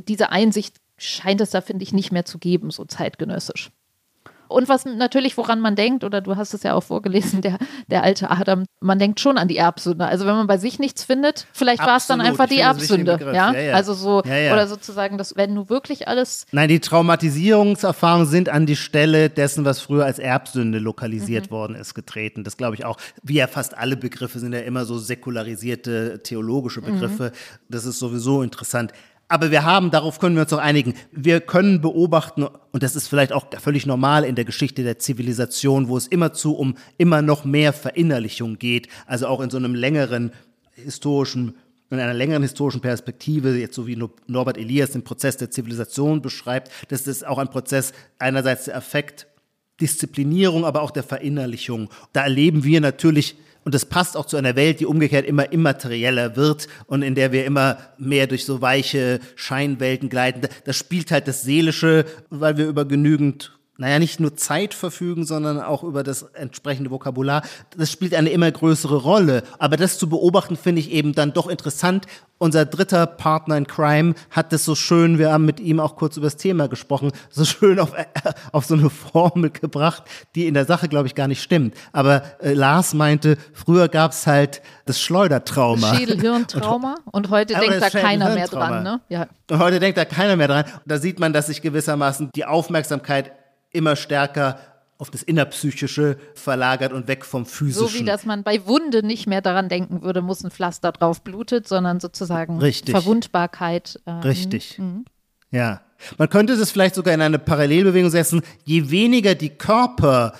diese Einsicht scheint es da, finde ich, nicht mehr zu geben, so zeitgenössisch. Und was natürlich, woran man denkt, oder du hast es ja auch vorgelesen, der, der alte Adam, man denkt schon an die Erbsünde. Also wenn man bei sich nichts findet, vielleicht war es dann einfach die Erbsünde. Ja? Ja, ja? Also so, oder sozusagen, dass wenn du wirklich alles. Nein, die Traumatisierungserfahrungen sind an die Stelle dessen, was früher als Erbsünde lokalisiert mhm. worden ist, getreten. Das glaube ich auch. Wie ja fast alle Begriffe sind ja immer so säkularisierte theologische Begriffe. Mhm. Das ist sowieso interessant. Aber wir haben, darauf können wir uns auch einigen, wir können beobachten, und das ist vielleicht auch völlig normal in der Geschichte der Zivilisation, wo es immerzu um immer noch mehr Verinnerlichung geht, also auch in so einem längeren historischen in einer längeren historischen Perspektive, jetzt so wie Norbert Elias den Prozess der Zivilisation beschreibt, das ist auch ein Prozess einerseits der Affektdisziplinierung, aber auch der Verinnerlichung. Da erleben wir natürlich und das passt auch zu einer Welt, die umgekehrt immer immaterieller wird und in der wir immer mehr durch so weiche Scheinwelten gleiten. Das spielt halt das Seelische, weil wir über genügend naja, nicht nur Zeit verfügen, sondern auch über das entsprechende Vokabular. Das spielt eine immer größere Rolle. Aber das zu beobachten, finde ich eben dann doch interessant. Unser dritter Partner in Crime hat das so schön, wir haben mit ihm auch kurz über das Thema gesprochen, so schön auf, auf so eine Formel gebracht, die in der Sache, glaube ich, gar nicht stimmt. Aber äh, Lars meinte, früher gab es halt das Schleudertrauma. Schädelhirntrauma. Und, und heute denkt da keiner mehr dran. Ne? Ja. Und heute denkt da keiner mehr dran. Da sieht man, dass sich gewissermaßen die Aufmerksamkeit immer stärker auf das Innerpsychische verlagert und weg vom Physischen. So wie, dass man bei Wunde nicht mehr daran denken würde, muss ein Pflaster drauf blutet, sondern sozusagen Richtig. Verwundbarkeit. Ähm, Richtig. Mhm. Ja. Man könnte das vielleicht sogar in eine Parallelbewegung setzen. Je weniger die Körper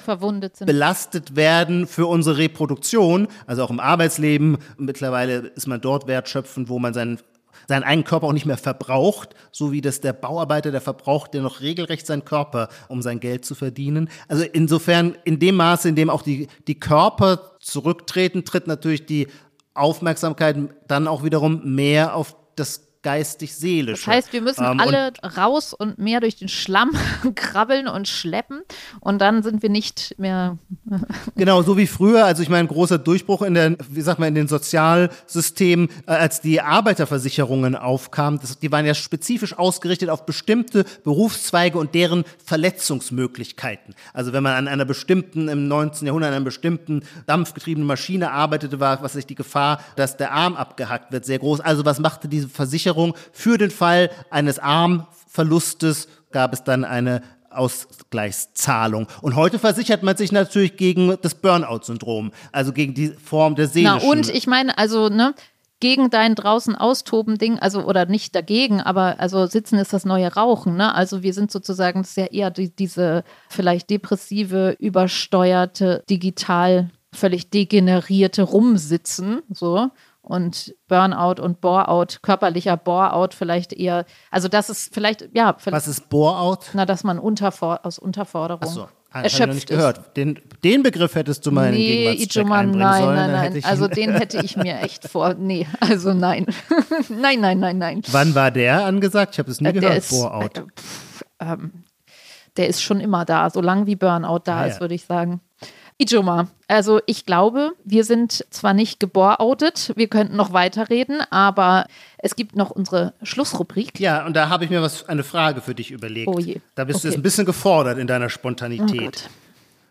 belastet werden für unsere Reproduktion, also auch im Arbeitsleben, mittlerweile ist man dort wertschöpfend, wo man seinen seinen eigenen Körper auch nicht mehr verbraucht, so wie das der Bauarbeiter, der verbraucht der noch regelrecht seinen Körper, um sein Geld zu verdienen. Also insofern, in dem Maße, in dem auch die, die Körper zurücktreten, tritt natürlich die Aufmerksamkeit dann auch wiederum mehr auf das geistig-seelisch. Das heißt, wir müssen ähm, alle raus und mehr durch den Schlamm krabbeln und schleppen und dann sind wir nicht mehr. genau, so wie früher. Also ich meine, ein großer Durchbruch in der, wie sagt man, in den Sozialsystemen, äh, als die Arbeiterversicherungen aufkamen. Das, die waren ja spezifisch ausgerichtet auf bestimmte Berufszweige und deren Verletzungsmöglichkeiten. Also wenn man an einer bestimmten, im 19. Jahrhundert, an einer bestimmten dampfgetriebenen Maschine arbeitete, war, was sich die Gefahr, dass der Arm abgehackt wird, sehr groß. Also was machte diese Versicherung? Versicherung. Für den Fall eines Armverlustes gab es dann eine Ausgleichszahlung. Und heute versichert man sich natürlich gegen das Burnout-Syndrom, also gegen die Form der seelischen. Na und ich meine, also ne, gegen dein draußen austoben Ding, also oder nicht dagegen, aber also sitzen ist das neue Rauchen, ne? Also wir sind sozusagen sehr eher die, diese vielleicht depressive, übersteuerte, digital völlig degenerierte Rumsitzen, so und Burnout und Boreout, körperlicher Boreout vielleicht eher, also das ist vielleicht, ja. Vielleicht, Was ist Boreout? Na, dass man unterfor aus Unterforderung Ach so. Erschöpft nicht gehört. Den, den Begriff hättest du mal nee, in den nein, sollen. Nein, nein, nein. Also den hätte ich mir echt vor. Nee, also nein. nein, nein, nein, nein. Wann war der angesagt? Ich habe es nie äh, gehört. Ist, Boreout. Äh, pff, ähm, der ist schon immer da, so lange wie Burnout da ah, ist, ja. würde ich sagen. Ijoma, also ich glaube, wir sind zwar nicht geboroutet, wir könnten noch weiterreden, aber es gibt noch unsere Schlussrubrik. Ja, und da habe ich mir was, eine Frage für dich überlegt. Oh je. Da bist okay. du jetzt ein bisschen gefordert in deiner Spontanität. Oh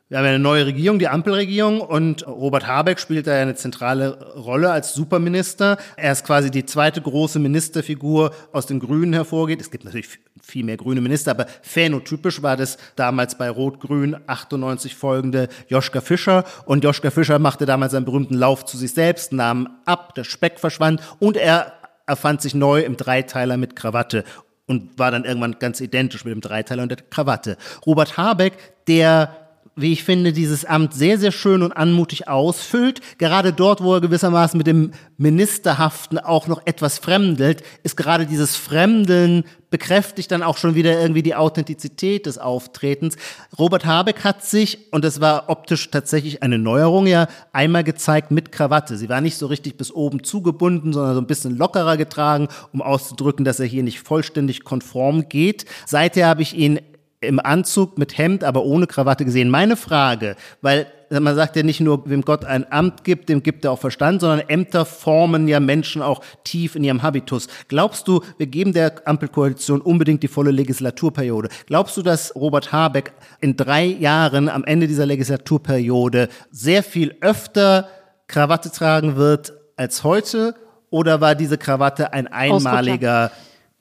wir haben eine neue Regierung, die Ampelregierung, und Robert Habeck spielt da ja eine zentrale Rolle als Superminister. Er ist quasi die zweite große Ministerfigur aus den Grünen hervorgeht. Es gibt natürlich viel mehr grüne Minister, aber phänotypisch war das damals bei Rot-Grün 98 folgende Joschka Fischer. Und Joschka Fischer machte damals einen berühmten Lauf zu sich selbst, nahm ab, der Speck verschwand und er erfand sich neu im Dreiteiler mit Krawatte und war dann irgendwann ganz identisch mit dem Dreiteiler und der Krawatte. Robert Habeck, der wie ich finde, dieses Amt sehr, sehr schön und anmutig ausfüllt. Gerade dort, wo er gewissermaßen mit dem Ministerhaften auch noch etwas fremdelt, ist gerade dieses Fremdeln bekräftigt dann auch schon wieder irgendwie die Authentizität des Auftretens. Robert Habeck hat sich, und das war optisch tatsächlich eine Neuerung, ja einmal gezeigt mit Krawatte. Sie war nicht so richtig bis oben zugebunden, sondern so ein bisschen lockerer getragen, um auszudrücken, dass er hier nicht vollständig konform geht. Seither habe ich ihn im Anzug mit Hemd, aber ohne Krawatte gesehen. Meine Frage, weil man sagt ja nicht nur, wem Gott ein Amt gibt, dem gibt er auch Verstand, sondern Ämter formen ja Menschen auch tief in ihrem Habitus. Glaubst du, wir geben der Ampelkoalition unbedingt die volle Legislaturperiode? Glaubst du, dass Robert Habeck in drei Jahren am Ende dieser Legislaturperiode sehr viel öfter Krawatte tragen wird als heute? Oder war diese Krawatte ein einmaliger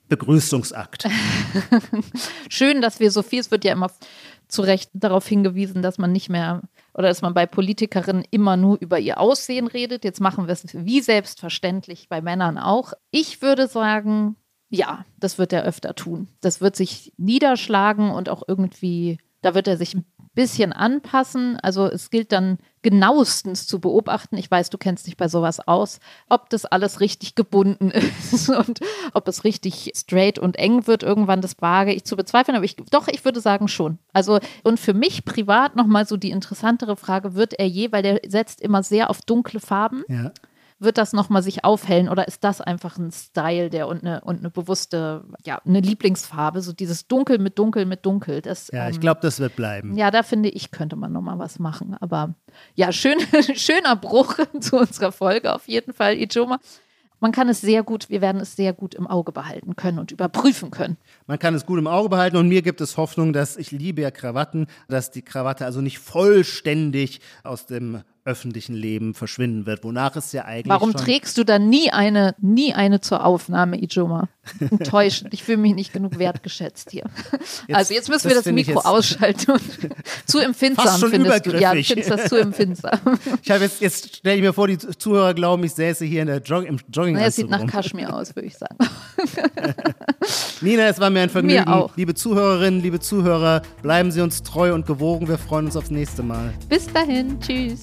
Begrüßungsakt. Schön, dass wir so viel, es wird ja immer zu Recht darauf hingewiesen, dass man nicht mehr oder dass man bei Politikerinnen immer nur über ihr Aussehen redet. Jetzt machen wir es wie selbstverständlich bei Männern auch. Ich würde sagen, ja, das wird er öfter tun. Das wird sich niederschlagen und auch irgendwie, da wird er sich ein bisschen anpassen. Also es gilt dann genauestens zu beobachten. Ich weiß, du kennst dich bei sowas aus, ob das alles richtig gebunden ist und ob es richtig straight und eng wird irgendwann. Das wage ich zu bezweifeln, aber ich, doch, ich würde sagen schon. Also und für mich privat nochmal so die interessantere Frage, wird er je, weil der setzt immer sehr auf dunkle Farben. Ja wird das nochmal sich aufhellen oder ist das einfach ein Style, der und eine, und eine bewusste, ja, eine Lieblingsfarbe, so dieses Dunkel mit Dunkel mit Dunkel. Das, ja, ich ähm, glaube, das wird bleiben. Ja, da finde ich, könnte man nochmal was machen. Aber ja, schön, schöner Bruch zu unserer Folge auf jeden Fall, Ijoma. Man kann es sehr gut, wir werden es sehr gut im Auge behalten können und überprüfen können. Man kann es gut im Auge behalten und mir gibt es Hoffnung, dass ich liebe ja Krawatten, dass die Krawatte also nicht vollständig aus dem öffentlichen Leben verschwinden wird, wonach es ja eigentlich. Warum trägst du dann nie eine, nie eine zur Aufnahme, Ijoma? Enttäuschend. Ich fühle mich nicht genug wertgeschätzt hier. Jetzt, also jetzt müssen wir das, das Mikro ausschalten. zu empfindsam schon findest du. Ja, du findest das zu empfindsam. Ich habe jetzt, jetzt stelle ich mir vor, die Zuhörer glauben, ich säße hier in der Jog im Jogging. Es sieht nach Kaschmir aus, würde ich sagen. Nina, es war mir ein Vergnügen. Mir auch. Liebe Zuhörerinnen, liebe Zuhörer, bleiben Sie uns treu und gewogen. Wir freuen uns aufs nächste Mal. Bis dahin. Tschüss.